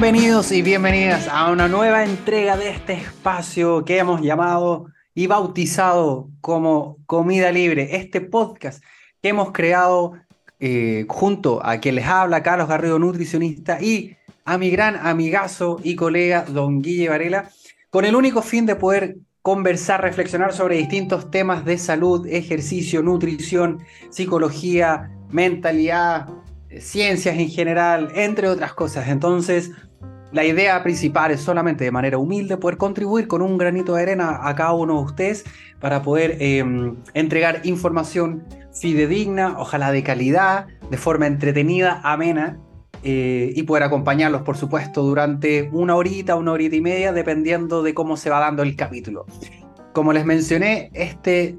Bienvenidos y bienvenidas a una nueva entrega de este espacio que hemos llamado y bautizado como Comida Libre, este podcast que hemos creado eh, junto a quien les habla, Carlos Garrido, nutricionista, y a mi gran amigazo y colega, don Guille Varela, con el único fin de poder conversar, reflexionar sobre distintos temas de salud, ejercicio, nutrición, psicología, mentalidad, ciencias en general, entre otras cosas. Entonces, la idea principal es solamente de manera humilde poder contribuir con un granito de arena a cada uno de ustedes para poder em, entregar información fidedigna, ojalá de calidad, de forma entretenida, amena, eh, y poder acompañarlos, por supuesto, durante una horita, una horita y media, dependiendo de cómo se va dando el capítulo. Como les mencioné, este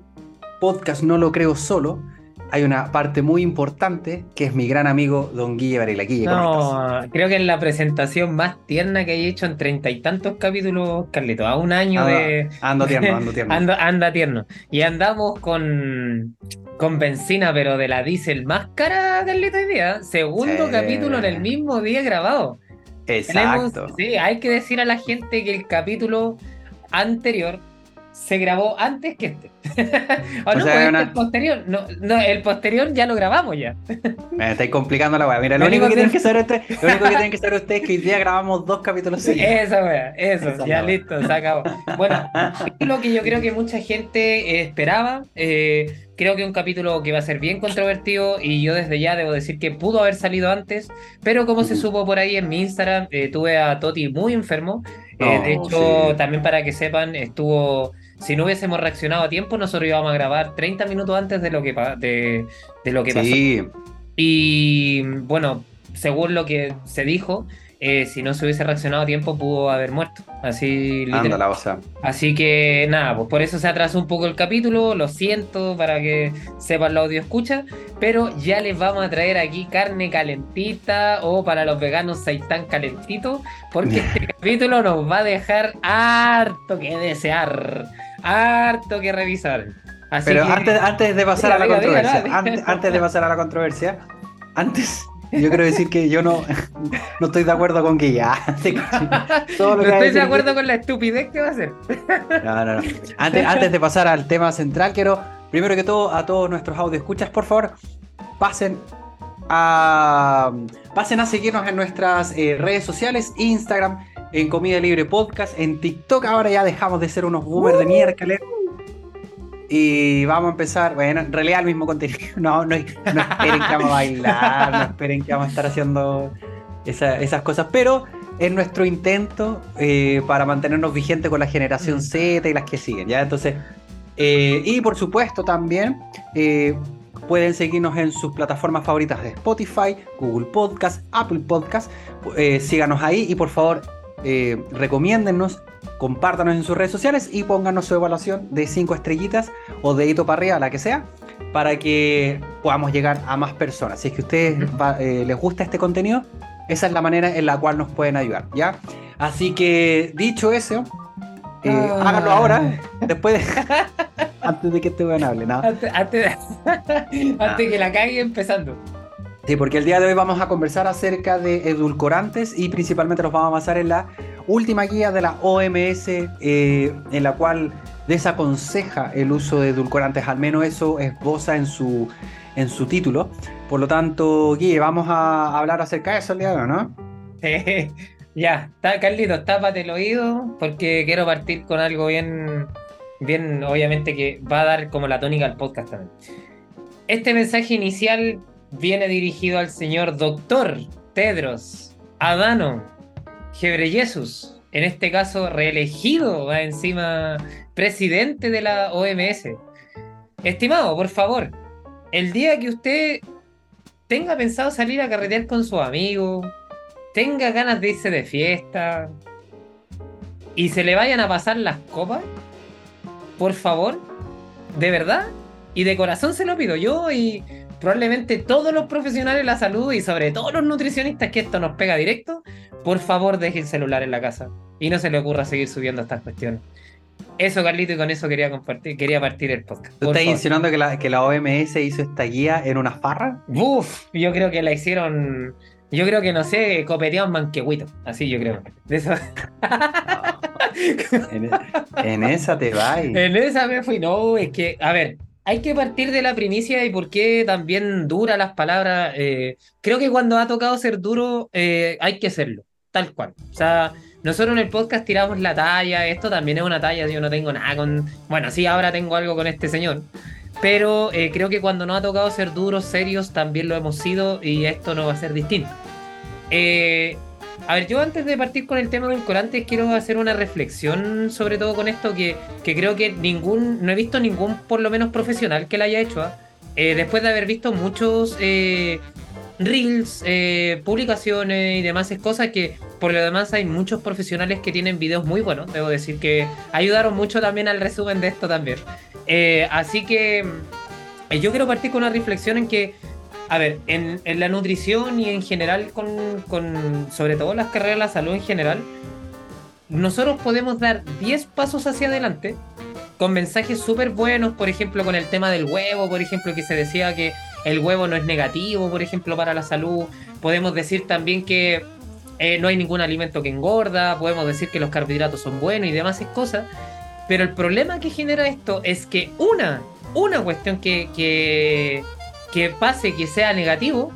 podcast no lo creo solo, hay una parte muy importante que es mi gran amigo Don Guille Varela. Guille, no, creo que es la presentación más tierna que he hecho en treinta y tantos capítulos, Carlito. A un año de. Ando tierno, ando tierno. anda tierno. Y andamos con, con benzina, pero de la diésel más cara, Carlito, hoy día. Segundo capítulo en el mismo día grabado. Exacto. sí, hay que decir a la gente que el capítulo anterior se grabó antes que este. o, no, pues este el posterior. No, no, el posterior ya lo grabamos ya. Me estáis complicando la weá. Mira, lo, único que, tienen que saber ustedes, lo único que tienen que saber ustedes es que hoy día grabamos dos capítulos seguidos. Eso, weá, eso, ya listo, se acabó. Bueno, lo que yo creo que mucha gente esperaba. Eh, creo que un capítulo que va a ser bien controvertido y yo desde ya debo decir que pudo haber salido antes, pero como se supo por ahí en mi Instagram, eh, tuve a Toti muy enfermo. Eh, de hecho, también para que sepan, estuvo si no hubiésemos reaccionado a tiempo, nosotros íbamos a grabar 30 minutos antes de lo que, de, lo que pasó. Y bueno, según lo que se dijo, eh, si no se hubiese reaccionado a tiempo, pudo haber muerto. Así. Así que nada, pues por eso se atrasó un poco el capítulo. Lo siento para que sepan la audio escucha. Pero ya les vamos a traer aquí carne calentita o para los veganos seitán calentito. Porque este capítulo nos va a dejar harto que desear harto que revisar. Pero antes, antes de pasar a la controversia, antes, de pasar a la controversia, antes yo quiero decir que yo no, no estoy de acuerdo con que ya. no estoy de acuerdo con la estupidez que va a hacer. No, no, no. Antes, antes de pasar al tema central, quiero, primero que todo, a todos nuestros audio escuchas, por favor, pasen a, pasen a seguirnos en nuestras eh, redes sociales, Instagram, en Comida Libre Podcast, en TikTok. Ahora ya dejamos de ser unos boomers de miércoles. Y vamos a empezar, bueno, en realidad el mismo contenido. No, no, esperen que vamos a bailar, no esperen que vamos a estar haciendo esas cosas, pero es nuestro intento eh, para mantenernos vigentes con la generación mm. Z y las que siguen, ¿ya? Entonces, eh, y por supuesto también eh, pueden seguirnos en sus plataformas favoritas de Spotify, Google Podcast, Apple Podcast. síganos ahí y por favor eh, recomiéndennos, compártanos en sus redes sociales y pónganos su evaluación de 5 estrellitas o dedito para arriba, la que sea, para que podamos llegar a más personas. Si es que a ustedes eh, les gusta este contenido, esa es la manera en la cual nos pueden ayudar, ¿ya? Así que, dicho eso, eh, ah. háganlo ahora, después de... antes de que te vean hable, ¿no? Antes, antes, antes que la cague empezando. Sí, porque el día de hoy vamos a conversar acerca de edulcorantes y principalmente nos vamos a basar en la última guía de la OMS eh, en la cual desaconseja el uso de edulcorantes, al menos eso esboza en su, en su título. Por lo tanto, Guille, vamos a hablar acerca de eso el día de hoy, ¿no? ya, está, Carlitos, tápate el oído porque quiero partir con algo bien, bien, obviamente que va a dar como la tónica al podcast también. Este mensaje inicial viene dirigido al señor doctor Tedros Adano Jesús, en este caso reelegido, va encima presidente de la OMS. Estimado, por favor, el día que usted tenga pensado salir a carretear con su amigo, tenga ganas de irse de fiesta y se le vayan a pasar las copas, por favor, de verdad y de corazón se lo pido yo y probablemente todos los profesionales de la salud y sobre todo los nutricionistas que esto nos pega directo, por favor deje el celular en la casa y no se le ocurra seguir subiendo estas cuestiones. Eso, Carlito, y con eso quería compartir, quería partir el podcast. ¿Tú estás insinuando que la, que la OMS hizo esta guía en una farra? Uf, yo creo que la hicieron Yo creo que, no sé, copeteaba un manquehuito. Así yo creo. De eso. en, en, esa te vas. En esa me fui. No, es que, a ver, hay que partir de la primicia y por qué también dura las palabras. Eh, creo que cuando ha tocado ser duro, eh, hay que serlo, tal cual. O sea, nosotros en el podcast tiramos la talla, esto también es una talla, yo no tengo nada con... Bueno, sí, ahora tengo algo con este señor, pero eh, creo que cuando nos ha tocado ser duros, serios, también lo hemos sido y esto no va a ser distinto. Eh, a ver, yo antes de partir con el tema del corantes quiero hacer una reflexión sobre todo con esto que, creo que ningún, no he visto ningún por lo menos profesional que la haya hecho. ¿ah? Eh, después de haber visto muchos eh, reels, eh, publicaciones y demás cosas que por lo demás hay muchos profesionales que tienen videos muy buenos, debo decir que ayudaron mucho también al resumen de esto también. así que yo quiero partir con una reflexión en que a ver, en, la nutrición y en general, con, sobre todo las carreras de la salud en general, nosotros podemos dar 10 pasos hacia adelante con mensajes súper buenos, por ejemplo, con el tema del huevo, por ejemplo, que se decía que el huevo no es negativo, por ejemplo, para la salud. Podemos decir también que eh, no hay ningún alimento que engorda, podemos decir que los carbohidratos son buenos y demás cosas. Pero el problema que genera esto es que una, una cuestión que, que que pase que sea negativo,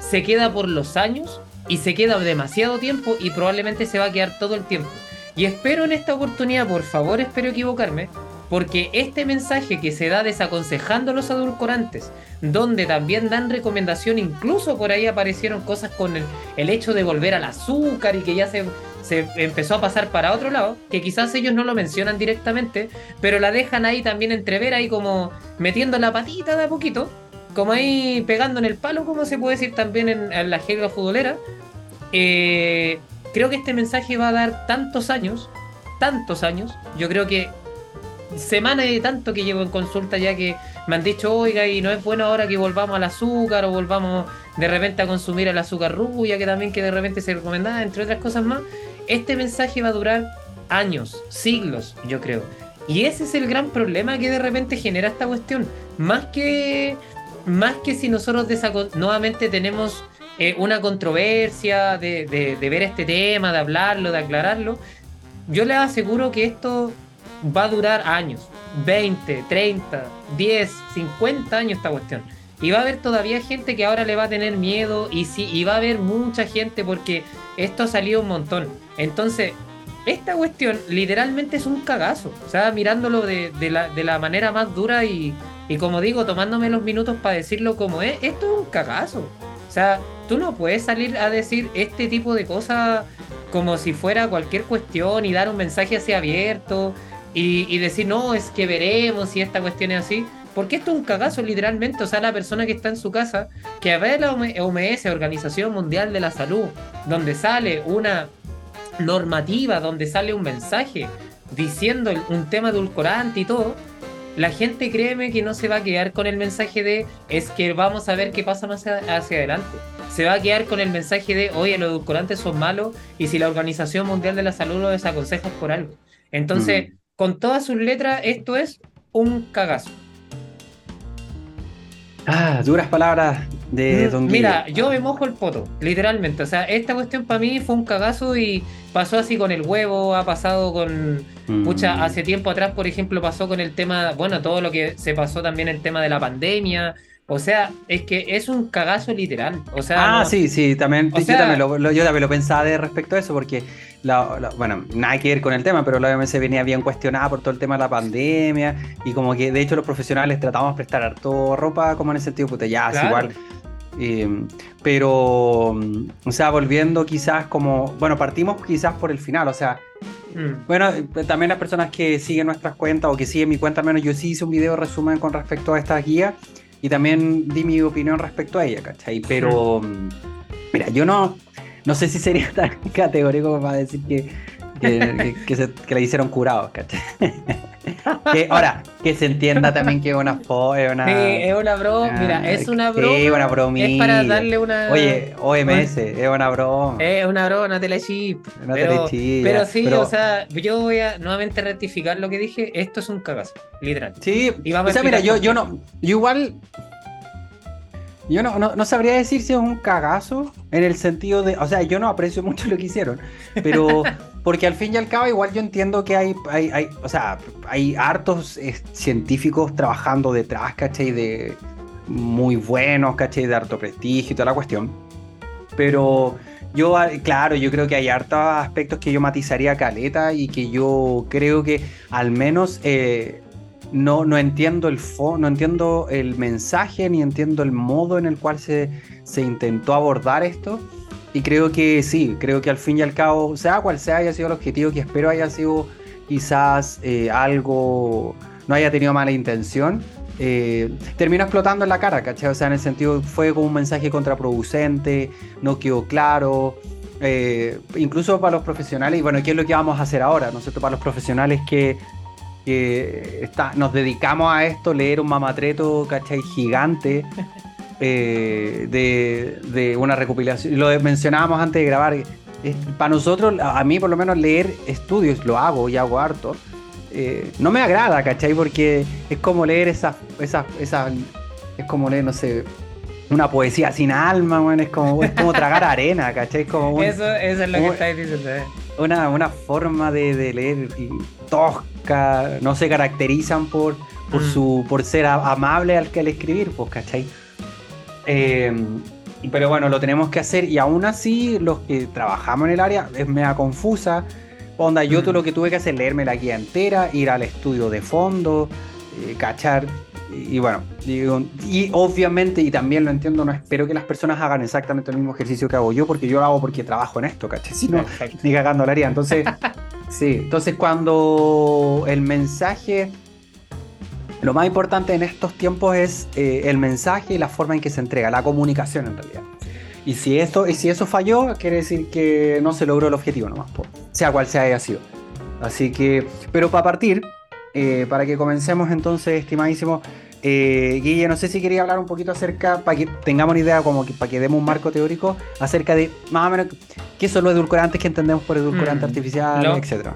se queda por los años y se queda demasiado tiempo y probablemente se va a quedar todo el tiempo. Y espero en esta oportunidad, por favor, espero equivocarme, porque este mensaje que se da desaconsejando los adulcorantes, donde también dan recomendación, incluso por ahí aparecieron cosas con el, el hecho de volver al azúcar y que ya se, se empezó a pasar para otro lado, que quizás ellos no lo mencionan directamente, pero la dejan ahí también entrever, ahí como metiendo la patita de a poquito como ahí pegando en el palo, como se puede decir también en, la jerga futbolera, eh, creo que este mensaje va a dar tantos años, tantos años, yo creo que semanas de tanto que llevo en consulta ya que me han dicho, oiga, y no es bueno ahora que volvamos al azúcar o volvamos de repente a consumir el azúcar rubia, que también que de repente se recomendaba, entre otras cosas más. Este mensaje va a durar años, siglos, yo creo. Y ese es el gran problema que de repente genera esta cuestión. Más que más que si nosotros nuevamente tenemos eh, una controversia de, ver este tema, de hablarlo, de aclararlo, yo les aseguro que esto va a durar años, 20, 30, 10, 50 años esta cuestión. Y va a haber todavía gente que ahora le va a tener miedo y sí, y va a haber mucha gente porque esto ha salido un montón. Entonces, esta cuestión literalmente es un cagazo. O sea, mirándolo de, de la manera más dura y, y como digo, tomándome los minutos para decirlo como es, esto es un cagazo. O sea, tú no puedes salir a decir este tipo de cosas como si fuera cualquier cuestión y dar un mensaje así abierto y, decir, no, es que veremos si esta cuestión es así. Porque esto es un cagazo, literalmente. O sea, la persona que está en su casa, que a ver la OMS, Organización Mundial de la Salud, donde sale una normativa, donde sale un mensaje diciendo un tema edulcorante y todo, la gente créeme que no se va a quedar con el mensaje de es que vamos a ver qué pasa más hacia adelante. Se va a quedar con el mensaje de oye, los edulcorantes son malos y si la Organización Mundial de la Salud lo desaconseja es por algo. Entonces, mm. con todas sus letras, esto es un cagazo. Ah, duras palabras de mm, Don Mira, yo me mojo el poto, literalmente. O sea, esta cuestión para mí fue un cagazo y pasó así con el huevo, ha pasado con. Mucha, mm. hace tiempo atrás, por ejemplo, pasó con el tema, bueno, todo lo que se pasó también el tema de la pandemia. O sea, es que es un cagazo literal. O sea, ah, sí, sí, también, yo, también lo, yo también lo pensaba de respecto a eso, porque, bueno, nada que ver con el tema, pero la OMS venía bien cuestionada por todo el tema de la pandemia, y como que de hecho los profesionales tratamos de prestar harto ropa, como en el sentido, puta, ya, es igual eh, pero, o sea, volviendo quizás como, bueno, partimos quizás por el final, o sea, mm. bueno, también las personas que siguen nuestras cuentas o que siguen mi cuenta, al menos yo sí hice un video resumen con respecto a esta guía y también di mi opinión respecto a ella, ¿cachai? Pero, mira, yo no, no sé si sería tan categórico para decir que que, que, le hicieron curados, ¿cachai? que, ahora, que se entienda también que es una es una. Sí, es una broma, ah, mira, es una broma. Sí, una bromita. Es para darle una. Oye, OMS, es una broma. Es una broma, no te la chip. No pero, pero sí, o sea, yo voy a nuevamente rectificar lo que dije. Esto es un cagazo, literal. Sí, y vamos o sea, mira, yo, yo no. Yo igual Yo no, no, sabría decir si es un cagazo en el sentido de, o sea, yo no aprecio mucho lo que hicieron, pero porque al fin y al cabo igual yo entiendo que hay, hay, hay o sea, hay hartos eh, científicos trabajando detrás, ¿cachai? De muy buenos, ¿cachai? De harto prestigio y toda la cuestión. Pero yo, claro, yo creo que hay hartos aspectos que yo matizaría caleta y que yo creo que al menos eh, no, no entiendo el no entiendo el mensaje ni entiendo el modo en el cual se, se intentó abordar esto. Y creo que sí, creo que al fin y al cabo, sea cual sea haya sido el objetivo, que espero haya sido quizás eh, algo, no haya tenido mala intención, eh, terminó explotando en la cara, ¿cachai? O sea, en el sentido, fue como un mensaje contraproducente, no quedó claro. Eh, incluso para los profesionales, y bueno, ¿qué es lo que vamos a hacer ahora? ¿No es cierto? Para los profesionales que nos dedicamos a esto, leer un mamatreto, ¿cachai? Gigante eh, de, una recopilación. Lo mencionábamos antes de grabar. para nosotros, a mí por lo menos leer estudios, lo hago y hago harto. Eh, no me agrada, ¿cachai? Porque es como leer esa, esa, esa, es como leer, no sé, una poesía sin alma, es como, es como tragar arena, ¿cachai? Como eso, eso, es lo que estáis diciendo. ¿eh? Una, una forma de, de leer tosca no se caracterizan por, por, mm. su, por ser amable al que al escribir, pues, ¿cachai? Eh, pero bueno, lo tenemos que hacer y aún así los que trabajamos en el área es mega confusa. Onda, yo mm. lo que tuve que hacer leerme la guía entera, ir al estudio de fondo, eh, cachar. Y, bueno, y, obviamente, y también lo entiendo, no espero que las personas hagan exactamente el mismo ejercicio que hago yo, porque yo lo hago porque trabajo en esto, ¿cachai? Si no, ni cagando la haría. Entonces, Sí, entonces cuando el mensaje, lo más importante en estos tiempos es eh, el mensaje y la forma en que se entrega, la comunicación en realidad. Y si, esto, y si eso falló, quiere decir que no se logró el objetivo nomás, sea cual sea haya sido. Así que, pero para partir, eh, para que comencemos entonces, estimadísimo, eh, Guille, no sé si quería hablar un poquito acerca, para que tengamos una idea, como que para que demos un marco teórico, acerca de más o menos qué son los edulcorantes que entendemos por edulcorante mm, artificial, etcétera.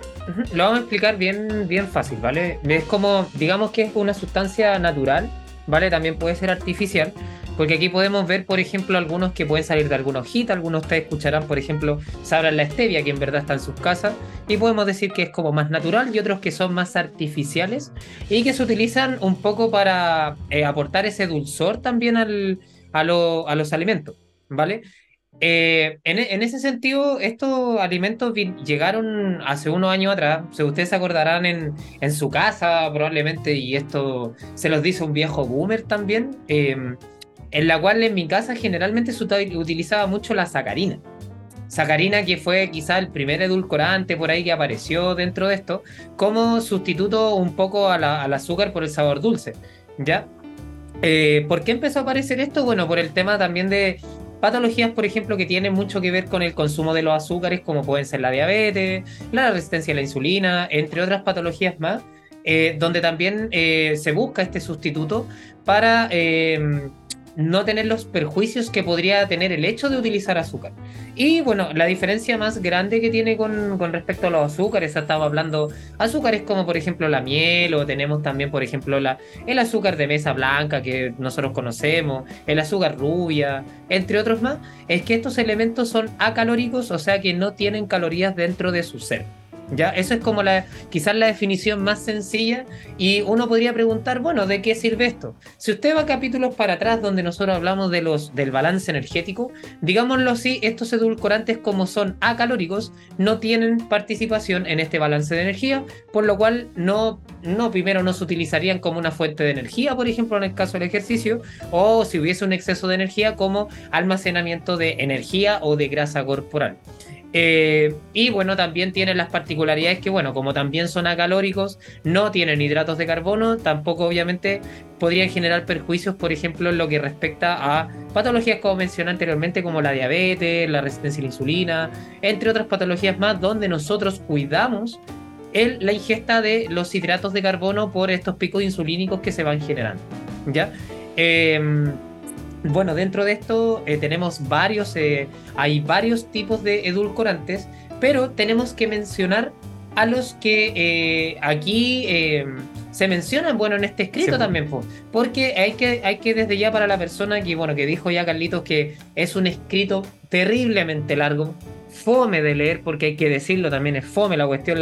Lo vamos a explicar bien, bien fácil, ¿vale? Es como, digamos que es una sustancia natural, ¿vale? También puede ser artificial, porque aquí podemos ver, por ejemplo, algunos que pueden salir de alguna hojita, algunos ustedes escucharán, por ejemplo, sabrán la stevia, que en verdad está en sus casas, y podemos decir que es como más natural, y otros que son más artificiales, y que se utilizan un poco para eh, aportar ese dulzor también al, a, a los alimentos, ¿vale? Eh, en, ese sentido, estos alimentos llegaron hace unos años atrás. Si ustedes se acordarán en, en, su casa, probablemente, y esto se los dice un viejo boomer también. Eh, en la cual en mi casa generalmente se utilizaba mucho la sacarina. Sacarina que fue quizá el primer edulcorante por ahí que apareció dentro de esto, como sustituto un poco al azúcar por el sabor dulce, ¿ya? Eh, ¿Por qué empezó a aparecer esto? Bueno, por el tema también de patologías, por ejemplo, que tienen mucho que ver con el consumo de los azúcares, como pueden ser la diabetes, la resistencia a la insulina, entre otras patologías más, eh, donde también eh, se busca este sustituto para no tener los perjuicios que podría tener el hecho de utilizar azúcar. Y bueno, la diferencia más grande que tiene con, respecto a los azúcares, estaba hablando azúcares como por ejemplo la miel o tenemos también por ejemplo la, el azúcar de mesa blanca que nosotros conocemos, el azúcar rubia, entre otros más, es que estos elementos son acalóricos, o sea que no tienen calorías dentro de su ser. ¿Ya? Eso es como la, quizás la definición más sencilla y uno podría preguntar, bueno, ¿de qué sirve esto? Si usted va a capítulos para atrás donde nosotros hablamos de los, del balance energético, digámoslo así, estos edulcorantes como son acalóricos no tienen participación en este balance de energía, por lo cual no, no primero no se utilizarían como una fuente de energía, por ejemplo, en el caso del ejercicio, o si hubiese un exceso de energía como almacenamiento de energía o de grasa corporal. Eh, y bueno, también tienen las particularidades que, bueno, como también son acalóricos, no tienen hidratos de carbono, tampoco obviamente podrían generar perjuicios, por ejemplo, en lo que respecta a patologías como mencioné anteriormente, como la diabetes, la resistencia a la insulina, entre otras patologías más, donde nosotros cuidamos la ingesta de los hidratos de carbono por estos picos insulínicos que se van generando. ¿Ya? Eh, bueno, dentro de esto eh, tenemos varios, eh, hay varios tipos de edulcorantes, pero tenemos que mencionar a los que eh, aquí se mencionan, bueno, en este escrito también, porque hay que, hay que desde ya para la persona que, bueno, que dijo ya Carlitos que es un escrito terriblemente largo, fome de leer, porque hay que decirlo también, es fome la cuestión,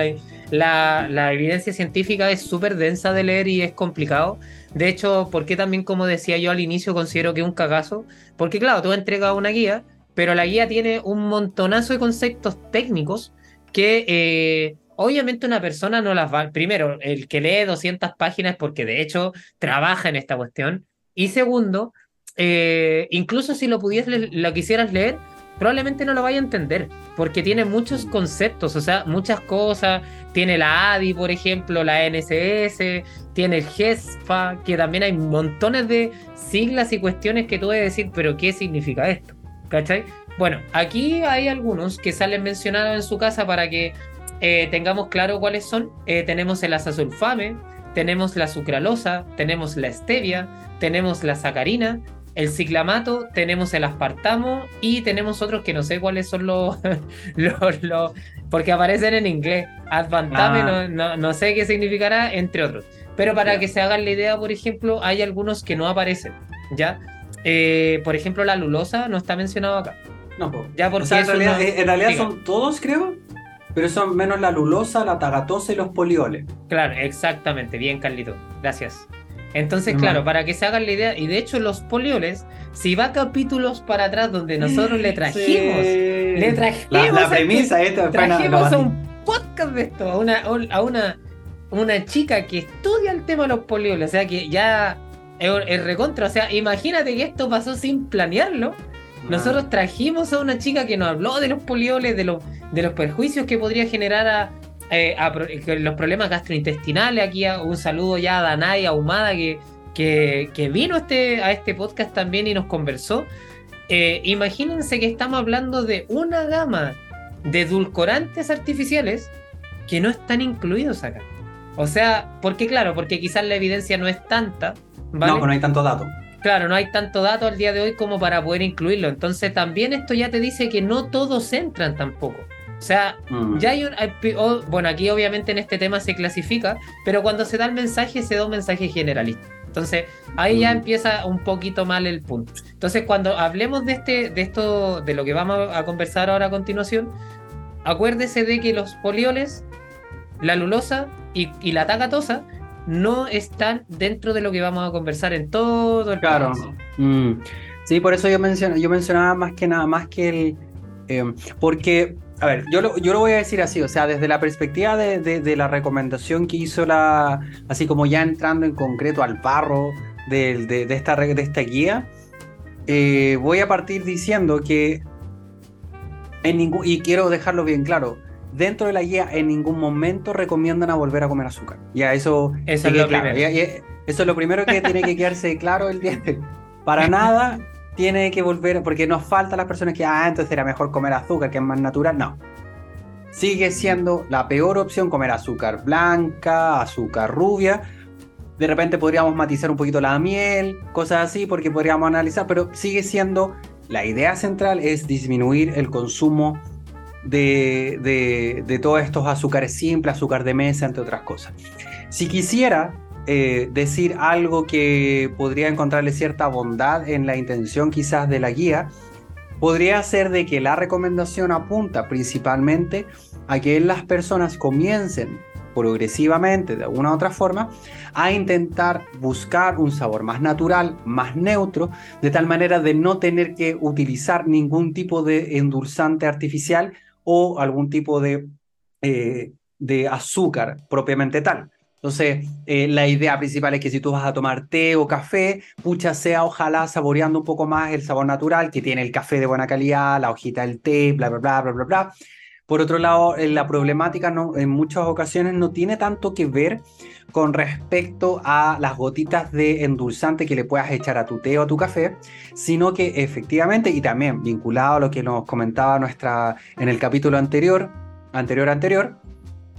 la, la, evidencia científica es súper densa de leer y es complicado. De hecho, porque también, como decía yo al inicio, considero que es un cagazo, porque claro, tú has entregado una guía, pero la guía tiene un montonazo de conceptos técnicos que eh, obviamente una persona no las va. Primero, el que lee 200 páginas porque de hecho trabaja en esta cuestión. Y segundo, eh, incluso si lo pudieras, lo quisieras leer, probablemente no lo vaya a entender, porque tiene muchos conceptos, o sea, muchas cosas. Tiene la ADI, por ejemplo, la NSS, tiene el GESFA, que también hay montones de siglas y cuestiones que tú debes decir, pero ¿qué significa esto? ¿Cachai? Bueno, aquí hay algunos que salen mencionados en su casa para que eh, tengamos claro cuáles son. Eh, tenemos el azasulfame, tenemos la sucralosa, tenemos la stevia, tenemos la sacarina, el ciclamato, tenemos el aspartamo y tenemos otros que no sé cuáles son los, los, porque aparecen en inglés. Advantame, ah. no, no, sé qué significará, entre otros. Pero para que se hagan la idea, por ejemplo, hay algunos que no aparecen, ¿ya? Eh, por ejemplo, la lulosa no está mencionado acá. No, ya porque en realidad, en realidad son todos, creo, pero son menos la lulosa, la tagatosa y los polioles. Claro, exactamente. Bien, Carlito. Gracias. Entonces, claro, para que se hagan la idea, y de hecho los polioles, si va capítulos para atrás donde nosotros le trajimos, le trajimos, la, premisa esta, trajimos a un podcast de esto, a una, a una, una chica que estudia el tema de los polioles, o sea que ya es, recontra, o sea, imagínate que esto pasó sin planearlo. Nosotros trajimos a una chica que nos habló de los polioles, de, los, de los perjuicios que podría generar a, eh, los problemas gastrointestinales. Aquí un saludo ya a Danay Ahumada que, que, vino este, a este podcast también y nos conversó. Eh, imagínense que estamos hablando de una gama de edulcorantes artificiales que no están incluidos acá. O sea, porque claro, porque quizás la evidencia no es tanta. No, pues no hay tanto dato. Claro, no hay tanto dato al día de hoy como para poder incluirlo. Entonces también esto ya te dice que no todos entran tampoco. O sea, mm. ya hay un. bueno, aquí obviamente en este tema se clasifica, pero cuando se da el mensaje, se da un mensaje generalista. Entonces, ahí ya mm. empieza un poquito mal el punto. Entonces, cuando hablemos de este, de esto, de lo que vamos a conversar ahora a continuación, acuérdese de que los polioles, la lulosa y, la tagatosa no están dentro de lo que vamos a conversar en todo el Claro. Mm. Sí, por eso yo, menciono, yo mencionaba más que nada, más que el. Eh, porque a ver, yo lo, yo lo voy a decir así, o sea, desde la perspectiva de, la recomendación que hizo la, así como ya entrando en concreto al barro de, esta, de esta guía, eh, voy a partir diciendo que en ningún, y quiero dejarlo bien claro, dentro de la guía en ningún momento recomiendan a volver a comer azúcar. Ya, eso, eso es lo primero. eso es lo primero que tiene que quedarse claro el día. Para nada tiene que volver, porque nos falta las personas que, ah, entonces era mejor comer azúcar, que es más natural. No. Sigue siendo la peor opción comer azúcar blanca, azúcar rubia. De repente podríamos matizar un poquito la miel, cosas así, porque podríamos analizar, pero sigue siendo la idea central es disminuir el consumo de, de, de todos estos azúcares simples, azúcar de mesa, entre otras cosas. Si quisiera eh, decir algo que podría encontrarle cierta bondad en la intención quizás de la guía, podría ser de que la recomendación apunta principalmente a que las personas comiencen progresivamente, de alguna u otra forma, a intentar buscar un sabor más natural, más neutro, de tal manera de no tener que utilizar ningún tipo de endulzante artificial o algún tipo de, eh, de azúcar propiamente tal. Entonces, eh, la idea principal es que si tú vas a tomar té o café, pucha sea ojalá saboreando un poco más el sabor natural que tiene el café de buena calidad, la hojita del té, bla, bla, bla, bla, bla, bla. Por otro lado, eh, la problemática no, en muchas ocasiones no tiene tanto que ver con respecto a las gotitas de endulzante que le puedas echar a tu té o a tu café, sino que efectivamente, y también vinculado a lo que nos comentaba nuestra en el capítulo anterior, anterior, anterior,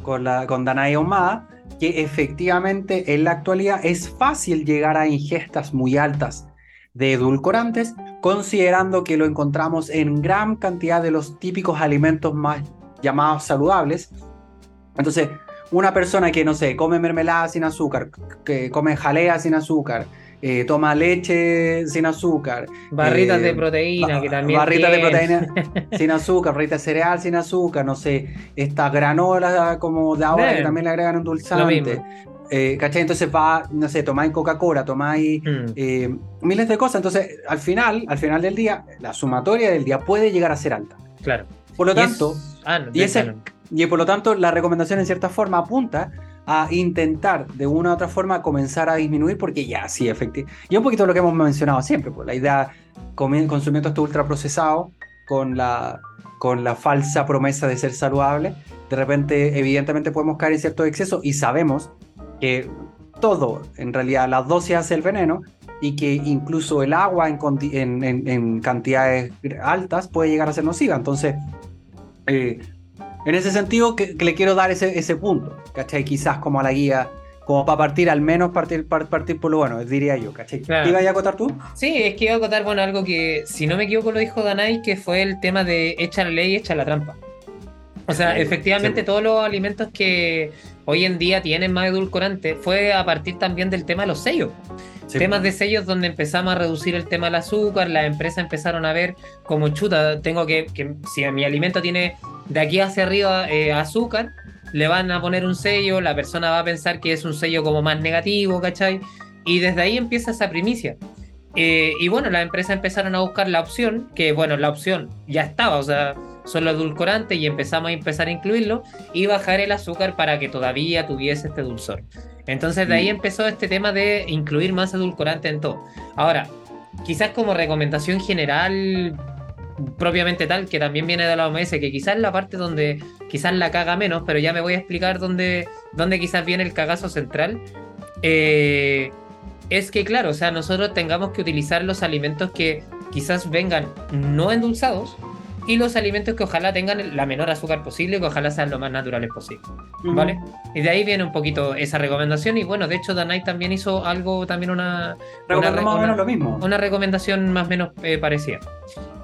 con, la, con Danae Omada, que efectivamente en la actualidad es fácil llegar a ingestas muy altas de edulcorantes, considerando que lo encontramos en gran cantidad de los típicos alimentos más llamados saludables. Entonces, una persona que, no sé, come mermelada sin azúcar, que come jalea sin azúcar, eh, toma leche sin azúcar. Barritas eh, de proteína, ba- que también. Barritas de proteína sin azúcar, barritas de cereal sin azúcar, no sé, estas granolas como de ahora que también le agregan Lo endulzante. mismo. Eh, ¿Cachai? Entonces va, no sé, tomáis Coca-Cola, tomáis Mm, eh, miles de cosas. Entonces, al final, al final del día, la sumatoria del día puede llegar a ser alta. claro. Por lo Y es- tanto, ah, no, y ese-. Y por lo tanto, la recomendación en cierta forma apunta a intentar de una u otra forma comenzar a disminuir, porque ya, sí, efectivamente. Y un poquito lo que hemos mencionado siempre, pues la idea consumiendo esto ultraprocesado con la, con la falsa promesa de ser saludable, de repente, evidentemente, podemos caer en ciertos excesos y sabemos que todo, en realidad, la dosis hace el veneno y que incluso el agua en- en- en cantidades altas puede llegar a ser nociva. Entonces, eh, en ese sentido, que, que le quiero dar ese, ese punto, ¿cachai? Quizás como a la guía, como para partir, al menos partir, par- partir por lo bueno, diría yo, ¿cachai? Claro. ¿Te ibas a acotar tú? Sí, es que iba a acotar, bueno, algo que, si no me equivoco, lo dijo Danai, que fue el tema de echa la ley, echa la trampa. O sea, Sí, efectivamente, sí. todos los alimentos que hoy en día tienen más edulcorante fue a partir también del tema de los sellos. Temas de sellos donde empezamos a reducir el tema del azúcar, las empresas empezaron a ver como chuta, tengo que, que si mi alimento tiene de aquí hacia arriba eh, azúcar, le van a poner un sello, la persona va a pensar que es un sello como más negativo, ¿cachai? Y desde ahí empieza esa primicia. Eh, y bueno, las empresas empezaron a buscar la opción, que bueno, la opción ya estaba, o sea, son los edulcorantes y empezamos a empezar a incluirlo y bajar el azúcar para que todavía tuviese este dulzor. Entonces de ahí Mm. empezó este tema de incluir más edulcorante en todo. Ahora, quizás como recomendación general propiamente tal, que también viene de la OMS, que quizás la parte donde quizás la caga menos, pero ya me voy a explicar dónde, dónde quizás viene el cagazo central. Eh, es que claro, o sea, nosotros tengamos que utilizar los alimentos que quizás vengan no endulzados y los alimentos que ojalá tengan la menor azúcar posible, que ojalá sean lo más naturales posible. ¿Vale? Y de ahí viene un poquito esa recomendación. Y bueno, de hecho, Danai también hizo algo, también una, más o menos lo mismo. una recomendación más o menos eh, parecida.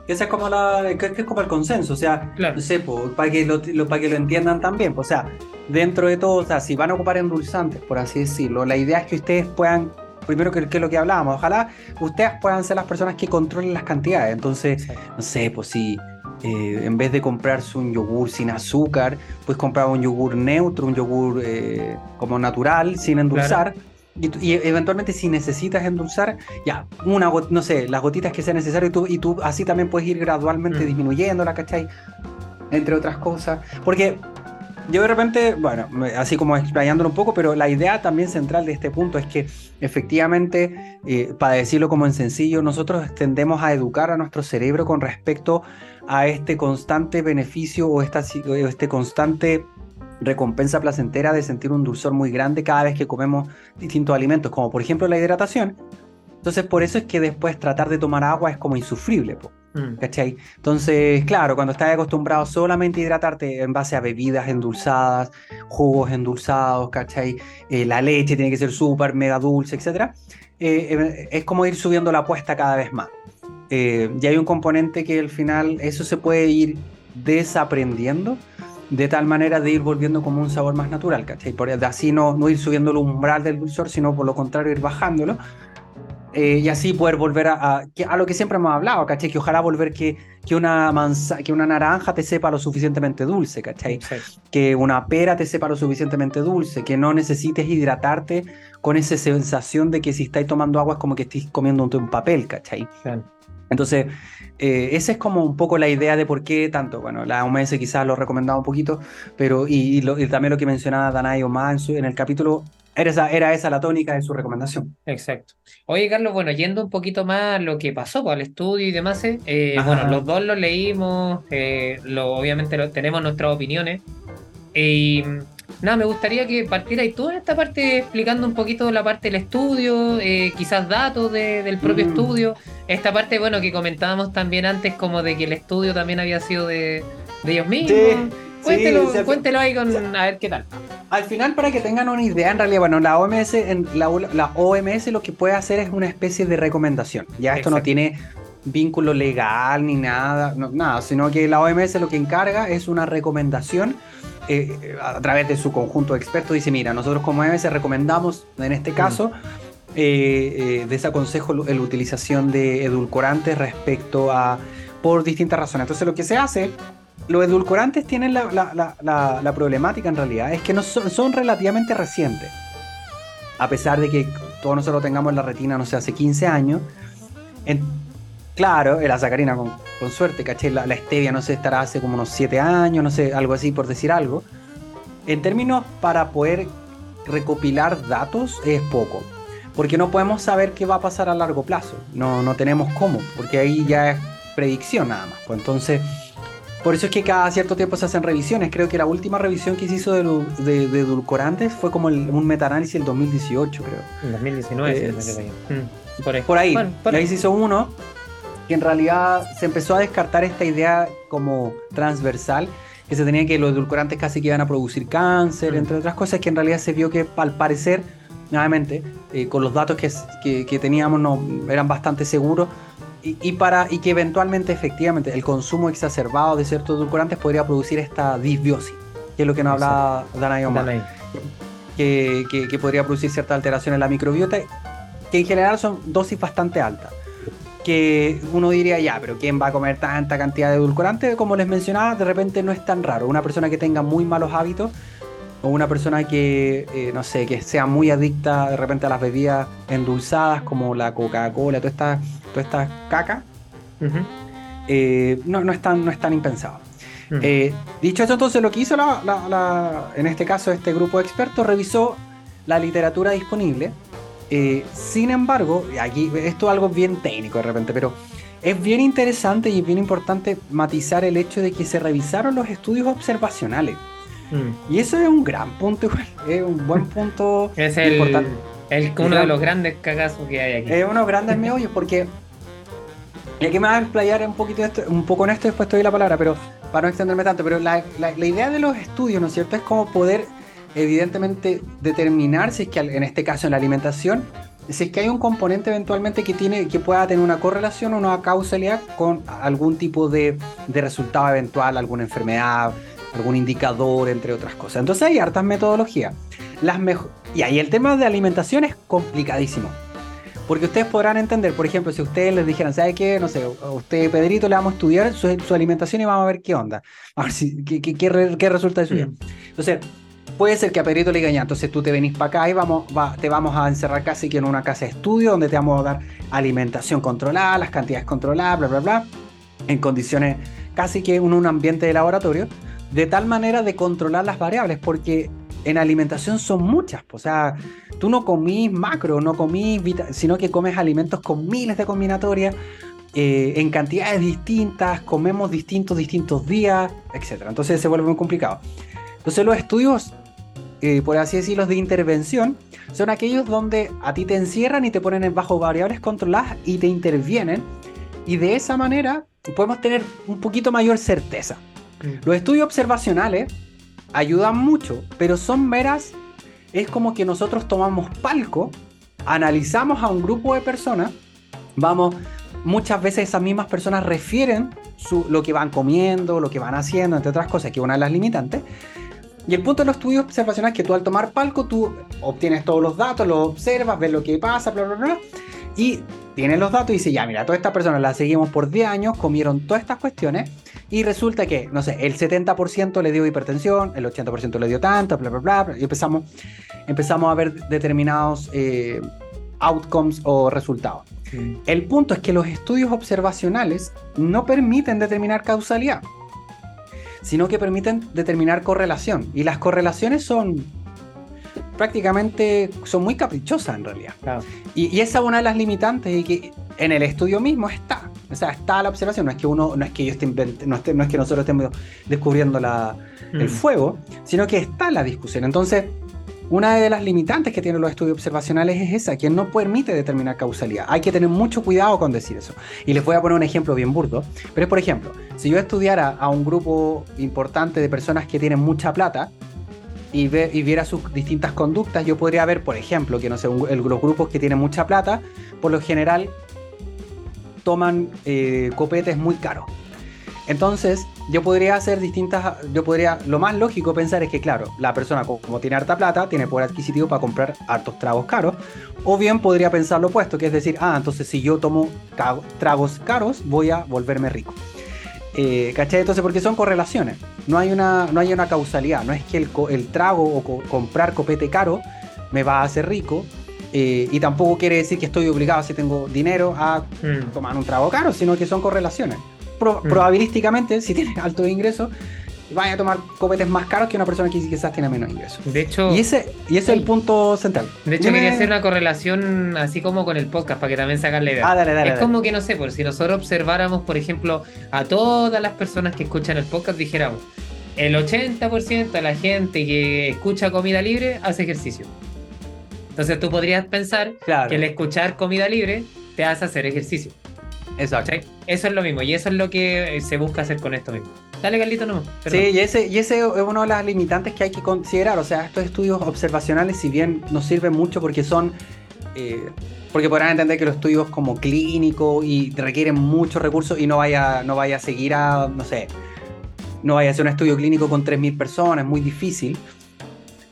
Esa es como la, que, es como el consenso, o sea, Claro. no sé, po, para que lo, lo- para que lo entiendan también, o sea, dentro de todo, o sea, si van a ocupar endulzantes, por así decirlo, la idea es que ustedes puedan, primero que, que es lo que hablábamos, ojalá ustedes puedan ser las personas que controlen las cantidades, entonces, no sé, pues si eh, en vez de comprarse un yogur sin azúcar, pues comprar un yogur neutro, un yogur eh, como natural, sin endulzar. Y, eventualmente si necesitas endulzar, ya, una no sé, las gotitas que sea necesario y tú, y tú así también puedes ir gradualmente Mm. disminuyéndola, ¿cachai? Entre otras cosas. Porque yo de repente, bueno, así como explayándolo un poco, pero la idea también central de este punto es que efectivamente, eh, para decirlo como en sencillo, nosotros tendemos a educar a nuestro cerebro con respecto a este constante beneficio o, esta, o este constante recompensa placentera de sentir un dulzor muy grande cada vez que comemos distintos alimentos, como por ejemplo la hidratación. Entonces, por eso es que después tratar de tomar agua es como insufrible, po, Mm. ¿cachai? Entonces, claro, cuando estás acostumbrado solamente a hidratarte en base a bebidas endulzadas, jugos endulzados, ¿cachai? Eh, la leche tiene que ser súper, mega dulce, etc. es como ir subiendo la apuesta cada vez más. Eh, y hay un componente que al final eso se puede ir desaprendiendo de tal manera de ir volviendo como un sabor más natural, ¿cachai? Por, de así no, no ir subiendo el umbral del dulzor, sino por lo contrario ir bajándolo. Eh, y así poder volver a, a, a lo que siempre hemos hablado, ¿cachai? Que ojalá volver que, que, una manza, que una naranja te sepa lo suficientemente dulce, ¿cachai? Exacto. Que una pera te sepa lo suficientemente dulce, que no necesites hidratarte con esa sensación de que si estáis tomando agua es como que estéis comiendo un, papel, ¿cachai? Claro. Entonces, eh, esa es como un poco la idea de por qué tanto. Bueno, la OMS quizás lo recomendaba un poquito, pero y, y lo- y también lo que mencionaba Danai Omar en, su- en el capítulo, era esa, era esa la tónica de su recomendación. Exacto. Oye, Carlos, bueno, yendo un poquito más a lo que pasó por el estudio y demás, eh, eh, bueno, los dos lo leímos, eh, lo, obviamente lo- tenemos nuestras opiniones. Y nada, me gustaría que partieras tú en esta parte explicando un poquito la parte del estudio, eh, quizás datos de- del propio Mm. estudio. Esta parte, bueno, que comentábamos también antes, como de que el estudio también había sido de, de ellos mismos. Cuéntelo, sí, cuéntelo ahí con a ver qué tal. Al final, para que tengan una idea, en realidad, bueno, la OMS, en la, la OMS lo que puede hacer es una especie de recomendación. Ya esto no tiene vínculo legal ni nada, no- nada, sino que la OMS lo que encarga es una recomendación eh, a través de su conjunto de expertos, dice, mira, nosotros como MS recomendamos, en este caso, eh, desaconsejo la utilización de edulcorantes respecto a, por distintas razones. Entonces lo que se hace, los edulcorantes tienen la, problemática en realidad, es que no son, relativamente recientes. A pesar de que todos nosotros tengamos la retina, no sé, hace 15 años, en, Claro, la sacarina con, suerte, caché. La, stevia, no sé, estará hace como unos 7 años, no sé, algo así por decir algo. En términos para poder recopilar datos es poco, porque no podemos saber qué va a pasar a largo plazo. No, no tenemos cómo, porque ahí ya es predicción nada más. Pues entonces, por eso es que cada cierto tiempo se hacen revisiones. Creo que la última revisión que se hizo de, de, edulcorantes fue como un metaanálisis del 2018, creo. En 2019, mm, por ahí. Por ahí. por ahí se hizo uno que en realidad se empezó a descartar esta idea como transversal, que se tenía que los edulcorantes casi que iban a producir cáncer, mm. entre otras cosas, que en realidad se vio que al parecer, nuevamente, eh, con los datos que, que, teníamos no, eran bastante seguros, y, para, y que eventualmente, efectivamente, el consumo exacerbado de ciertos edulcorantes podría producir esta disbiosis, que es lo que nos hablaba Danay Omar, que, que podría producir cierta alteración en la microbiota, que en general son dosis bastante altas que uno diría, ya, pero ¿quién va a comer tanta cantidad de edulcorante? Como les mencionaba, de repente no es tan raro. Una persona que tenga muy malos hábitos o una persona que, eh, no sé, que sea muy adicta de repente a las bebidas endulzadas como la Coca-Cola, toda esta, toda esta caca, eh, no, no, es tan, no es tan impensado. Eh, dicho eso, entonces lo que hizo la, en este caso este grupo de expertos revisó la literatura disponible eh, sin embargo, aquí esto es algo bien técnico de repente, pero es bien interesante y es bien importante matizar el hecho de que se revisaron los estudios observacionales. Mm. Y eso es un gran punto, es un buen punto es el, importante. El, uno de los grandes cagazos que hay aquí. Es uno de los grandes meollos porque. Y aquí me voy a explayar un, poquito esto, un poco en esto, después te doy la palabra, pero para no extenderme tanto. Pero la, la idea de los estudios, ¿no es cierto?, es como poder evidentemente determinar si es que en este caso en la alimentación, si es que hay un componente eventualmente que, tiene, que pueda tener una correlación o una causalidad con algún tipo de, resultado eventual, alguna enfermedad, algún indicador, entre otras cosas. Entonces hay hartas metodologías. Las y ahí el tema de alimentación es complicadísimo. Porque ustedes podrán entender, por ejemplo, si ustedes les dijeran, ¿sabe qué? No sé, a usted, Pedrito, le vamos a estudiar su, alimentación y vamos a ver qué onda. A ver si, qué, qué, resulta de su vida. Mm. Entonces, Puede ser que a Pedrito le diga, ya, entonces tú te venís para acá y vamos, te vamos a encerrar casi que en una casa de estudio donde te vamos a dar alimentación controlada, las cantidades controladas, bla, bla, bla, en condiciones casi que en un ambiente de laboratorio, de tal manera de controlar las variables, porque en alimentación son muchas, o sea, tú no comís macro, no comís, sino que comes alimentos con miles de combinatorias, eh, en cantidades distintas, comemos distintos, distintos días, etc. Entonces se vuelve muy complicado. Entonces los estudios eh, por así decirlo, de intervención, son aquellos donde a ti te encierran y te ponen bajo variables controladas y te intervienen. Y de esa manera podemos tener un poquito mayor certeza. Los estudios observacionales ayudan mucho, pero son meras. Es como que nosotros tomamos palco, analizamos a un grupo de personas, vamos, muchas veces esas mismas personas refieren lo que van comiendo, lo que van haciendo, entre otras cosas, que una de las limitantes, y el punto de los estudios observacionales es que tú al tomar palco, tú obtienes todos los datos, los observas, ves lo que pasa, bla, bla, bla, y tienes los datos y dices, ya, mira, todas estas personas las seguimos por 10 años, comieron todas estas cuestiones, y resulta que, no sé, el 70% le dio hipertensión, el 80% le dio tanto, bla, bla, bla, y empezamos, empezamos a ver determinados eh, outcomes o resultados. El punto es que los estudios observacionales no permiten determinar causalidad sino que permiten determinar correlación. Y las correlaciones son prácticamente, son muy caprichosas en realidad. Y, esa es una de las limitantes y que en el estudio mismo está. O sea, está la observación, no es que uno, no es que yo esté, no, no es que nosotros estemos descubriendo la, el mm. fuego, sino que está la discusión. Entonces, una de las limitantes que tienen los estudios observacionales es esa, que no permite determinar causalidad. Hay que tener mucho cuidado con decir eso. Y les voy a poner un ejemplo bien burdo. Pero es, por ejemplo, si yo estudiara a un grupo importante de personas que tienen mucha plata y, viera sus distintas conductas, yo podría ver, por ejemplo, que no sé, los grupos que tienen mucha plata, por lo general toman eh, copetes muy caros. Entonces, yo podría hacer distintas, yo podría, lo más lógico pensar es que, claro, la persona como tiene harta plata, tiene poder adquisitivo para comprar hartos tragos caros, o bien podría pensar lo opuesto, que es decir, ah, entonces si yo tomo tragos caros, voy a volverme rico. Eh, ¿Cachai? Entonces, porque son correlaciones, no hay una, no hay una causalidad, no es que el, el trago o comprar copete caro me va a hacer rico, eh, y tampoco quiere decir que estoy obligado, si tengo dinero, a mm. tomar un trago caro, sino que son correlaciones. Mm. Probabilísticamente, si tienes alto ingreso, vaya a tomar copetes más caros que una persona que quizás tiene menos ingresos. De hecho, y ese, y ese es el punto central. De hecho, quería hacer una correlación así como con el podcast para que también se hagan la idea. Ah, dale, dale, es como que no sé, por si nosotros observáramos, por ejemplo, a todas las personas que escuchan el podcast, dijéramos, el 80% de la gente que escucha comida libre hace ejercicio. Entonces tú podrías pensar que el escuchar comida libre te hace hacer ejercicio. Exacto. Eso es lo mismo y eso es lo que se busca hacer con esto mismo. Dale, Carlito, no. Sí, y ese, y ese es uno de las limitantes que hay que considerar. O sea, estos estudios observacionales, si bien nos sirven mucho porque son. Eh, porque podrán entender que los estudios como clínicos y requieren muchos recursos y no vaya, no vaya a seguir a, no sé, no vaya a hacer un estudio clínico con 3.000 personas, es muy difícil.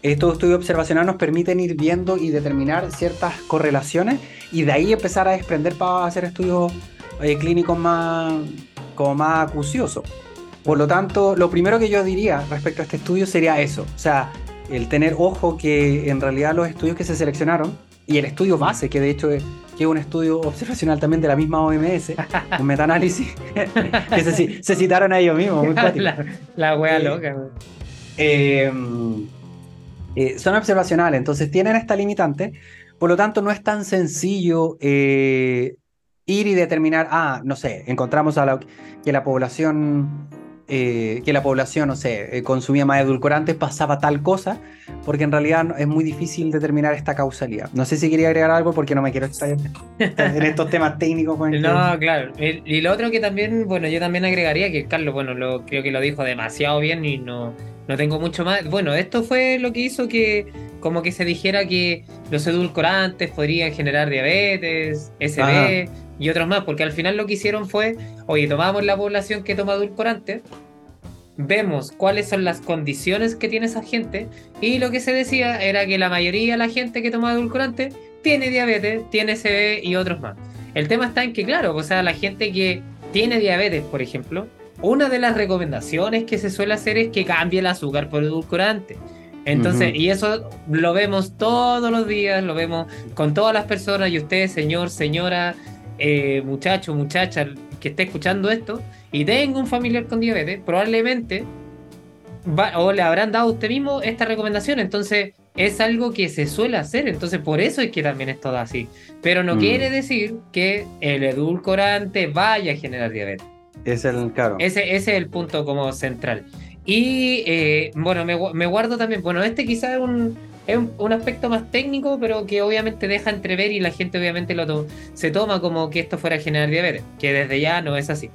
Estos estudios observacionales nos permiten ir viendo y determinar ciertas correlaciones y de ahí empezar a desprender para hacer estudios eh, clínicos más, como más acuciosos. Por lo tanto, lo primero que yo diría respecto a este estudio sería eso, o sea, el tener ojo que en realidad los estudios que se seleccionaron y el estudio base, que de hecho es, que es un estudio observacional también de la misma OMS, un metaanálisis, que se, se, citaron a ellos mismos. Muy la, la wea eh, loca. Eh, eh, son observacionales, entonces tienen esta limitante, por lo tanto no es tan sencillo eh, ir y determinar, ah, no sé, encontramos a la, que la población, eh, que la población, no sé, consumía más edulcorantes, pasaba tal cosa, porque en realidad es muy difícil determinar esta causalidad. No sé si quería agregar algo porque no me quiero estar en estos temas técnicos. Con no, claro. Y lo otro que también, bueno, yo también agregaría que Carlos, bueno, lo, creo que lo dijo demasiado bien y no no tengo mucho más. Bueno, esto fue lo que hizo que como que se dijera que los edulcorantes podrían generar diabetes, SB y otros más, porque al final lo que hicieron fue, oye, tomamos la población que toma edulcorantes, vemos cuáles son las condiciones que tiene esa gente y lo que se decía era que la mayoría de la gente que toma edulcorantes tiene diabetes, tiene SB y otros más. El tema está en que, claro, o sea, la gente que tiene diabetes, por ejemplo, una de las recomendaciones que se suele hacer es que cambie el azúcar por edulcorante. Entonces, y eso lo vemos todos los días, lo vemos con todas las personas y usted, señor, señora, eh, muchacho, muchacha, que esté escuchando esto y tenga un familiar con diabetes, probablemente o le habrán dado a usted mismo esta recomendación. Entonces, es algo que se suele hacer, entonces por eso es que también es todo así. Pero no mm. quiere decir que el edulcorante vaya a generar diabetes. Es el, claro. Ese, ese es el punto como central. Y eh, bueno, me, guardo también, bueno, este quizás es un, es un, aspecto más técnico, pero que obviamente deja entrever y la gente obviamente lo se toma como que esto fuera a generar diabetes, que desde ya no es así.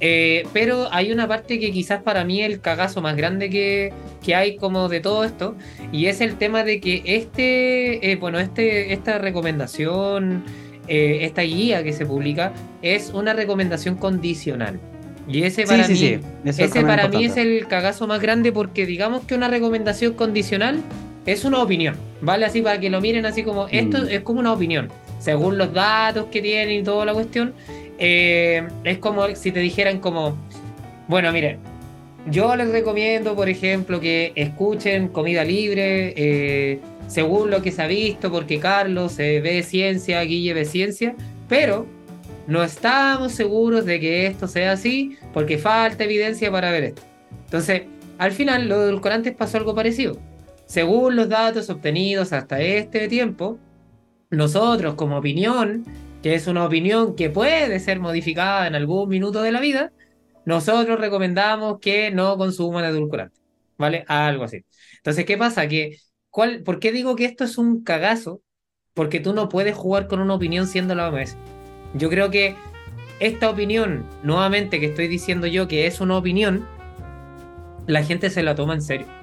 Eh, pero hay una parte que quizás para mí es el cagazo más grande que, que, hay como de todo esto, y es el tema de que este, eh, bueno, este, esta recomendación eh, esta guía que se publica es una recomendación condicional. Y ese para mí, ese para mí es el cagazo más grande porque digamos que una recomendación condicional es una opinión, ¿vale? Así para que lo miren así como, esto mm. es como una opinión, según los datos que tienen y toda la cuestión, eh, es como si te dijeran como, bueno, miren, yo les recomiendo, por ejemplo, que escuchen comida libre, eh, según lo que se ha visto, porque Carlos se ve ciencia, Guille ve ciencia, pero no estamos seguros de que esto sea así, porque falta evidencia para ver esto. Entonces, al final, lo de edulcorantes pasó algo parecido. Según los datos obtenidos hasta este tiempo, nosotros como opinión, que es una opinión que puede ser modificada en algún minuto de la vida, nosotros recomendamos que no consuman edulcorantes, ¿vale? Algo así. Entonces, ¿qué pasa? Que ¿Por qué digo que esto es un cagazo? Porque tú no puedes jugar con una opinión siendo la OMS. Yo creo que esta opinión, nuevamente que estoy diciendo yo que es una opinión, la gente se la toma en serio.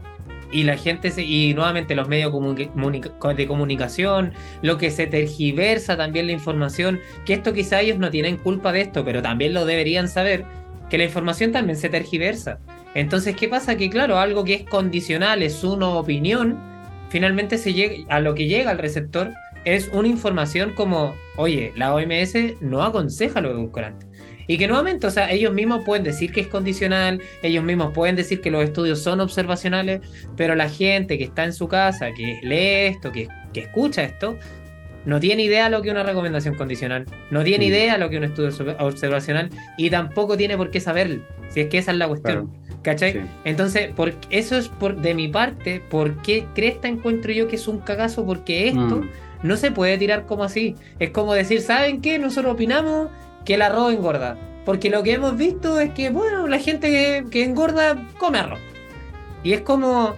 Y la gente, y nuevamente los medios de comunicación, lo que se tergiversa también la información, que esto quizá ellos no tienen culpa de esto, pero también lo deberían saber, que la información también se tergiversa. Entonces, ¿qué pasa? Que claro, algo que es condicional, es una opinión, finalmente se llega, a lo que llega al receptor es una información como, oye, la OMS no aconseja lo edulcorante. Y que nuevamente, o sea, ellos mismos pueden decir que es condicional, ellos mismos pueden decir que los estudios son observacionales, pero la gente que está en su casa, que lee esto, que, que escucha esto, no tiene idea lo que es una recomendación condicional, no tiene mm. idea lo que es un estudio observacional y tampoco tiene por qué saberlo, si es que esa es la cuestión. ¿Cachai? Entonces, por, eso es por, de mi parte, ¿por qué cresta encuentro yo que es un cagazo? Porque esto mm. no se puede tirar como así. Es como decir, ¿saben qué? Nosotros opinamos que el arroz engorda. Porque lo que hemos visto es que, bueno, la gente que, que engorda come arroz. Y es como,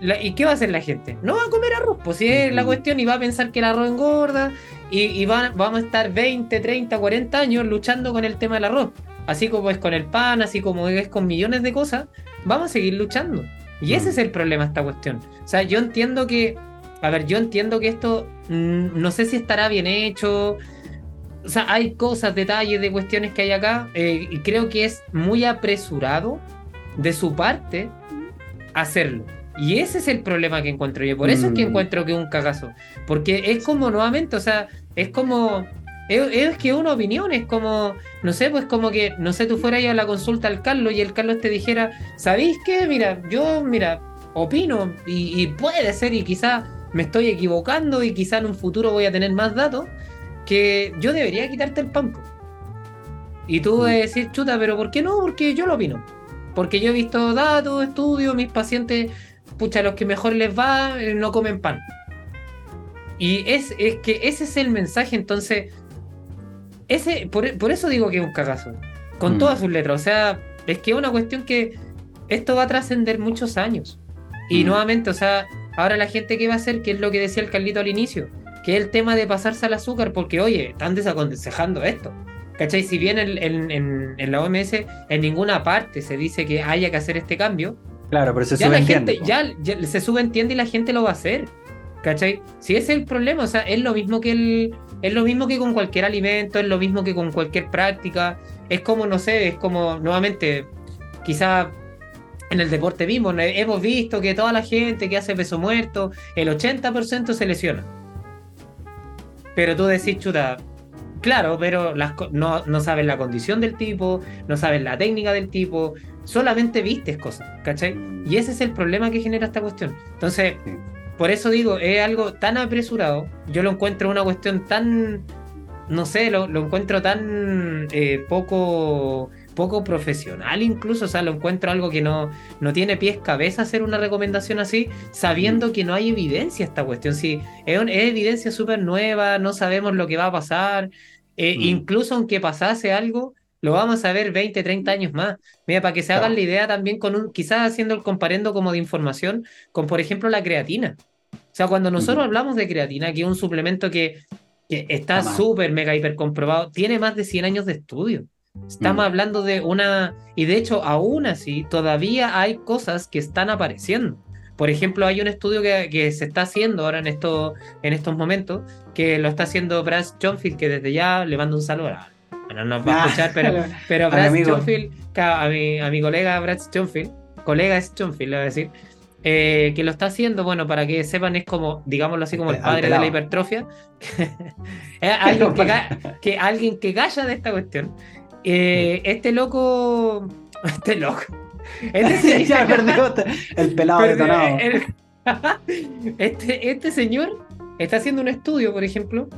¿Y qué va a hacer la gente? No va a comer arroz, pues si es la cuestión y va a pensar que el arroz engorda y, vamos a estar 20, 30, 40 años luchando con el tema del arroz. Así como es con el pan, así como es con millones de cosas, vamos a seguir luchando. Y ese es el problema esta cuestión. O sea, yo entiendo que, a ver, yo entiendo que esto mm, no sé si estará bien hecho. O sea, hay cosas, detalles de cuestiones que hay acá eh, y creo que es muy apresurado de su parte hacerlo. Y ese es el problema que encuentro yo. Por eso es que mm. encuentro que es un cagazo. Porque es como nuevamente, o sea, es como. Es, que una opinión, es como, no sé, pues como que, no sé, tú fueras a la consulta al Carlos y el Carlos te dijera, ¿sabéis qué? Mira, yo, mira, opino y, puede ser y quizá me estoy equivocando y quizá en un futuro voy a tener más datos, que yo debería quitarte el pampo. Y tú a decir, chuta, pero ¿por qué no? Porque yo lo opino. Porque yo he visto datos, estudios, mis pacientes pucha, los que mejor les va, eh, no comen pan. Y es, es que ese es el mensaje, entonces, ese, por, eso digo que es un cagazo, con mm. todas sus letras, o sea, es que es una cuestión que esto va a trascender muchos años. Y mm. nuevamente, o sea, ahora la gente que va a hacer, que es lo que decía el Carlito al inicio, que es el tema de pasarse al azúcar, porque oye, están desaconsejando esto. ¿Cachai? Si bien en, en, la OMS en ninguna parte se dice que haya que hacer este cambio, Claro, pero se ya subentiende. ya, se subentiende y la gente lo va a hacer. ¿Cachai? Si ese es el problema, o sea, es lo mismo que el, es lo mismo que con cualquier alimento, es lo mismo que con cualquier práctica. Es como, no sé, es como, nuevamente, quizá en el deporte mismo, hemos visto que toda la gente que hace peso muerto, el 80% se lesiona. Pero tú decís, chuta, claro, pero las, no, no sabes la condición del tipo, no sabes la técnica del tipo, solamente vistes cosas, ¿cachai? Y ese es el problema que genera esta cuestión. Entonces, por eso digo, es algo tan apresurado, yo lo encuentro una cuestión tan, no sé, lo, encuentro tan eh, poco poco profesional incluso, o sea, lo encuentro algo que no, no tiene pies cabeza hacer una recomendación así, sabiendo que no hay evidencia esta cuestión, sí, es, evidencia súper nueva, no sabemos lo que va a pasar, eh, incluso aunque pasase algo, lo vamos a ver 20, 30 años más. Mira, para que se hagan la idea también con un, quizás haciendo el comparendo como de información con, por ejemplo, la creatina. O sea, cuando nosotros hablamos de creatina, que es un suplemento que, está súper, mega, hiper comprobado, tiene más de 100 años de estudio. Estamos hablando de una... Y de hecho, aún así, todavía hay cosas que están apareciendo. Por ejemplo, hay un estudio que, se está haciendo ahora en, esto, en estos momentos, que lo está haciendo Brad Johnfield, que desde ya le mando un saludo. No nos va a escuchar, pero, pero Brad Schoenfield, a mi, a mi colega Brad Schoenfield, colega Schoenfield, le voy a decir, eh, que lo está haciendo, bueno, para que sepan, es como, digámoslo así, como el padre de la hipertrofia. alguien, que, alguien que calla de esta cuestión. Eh, este loco. Este loco. Este, ya perdió el pelado detonado. este, este señor está haciendo un estudio, por ejemplo,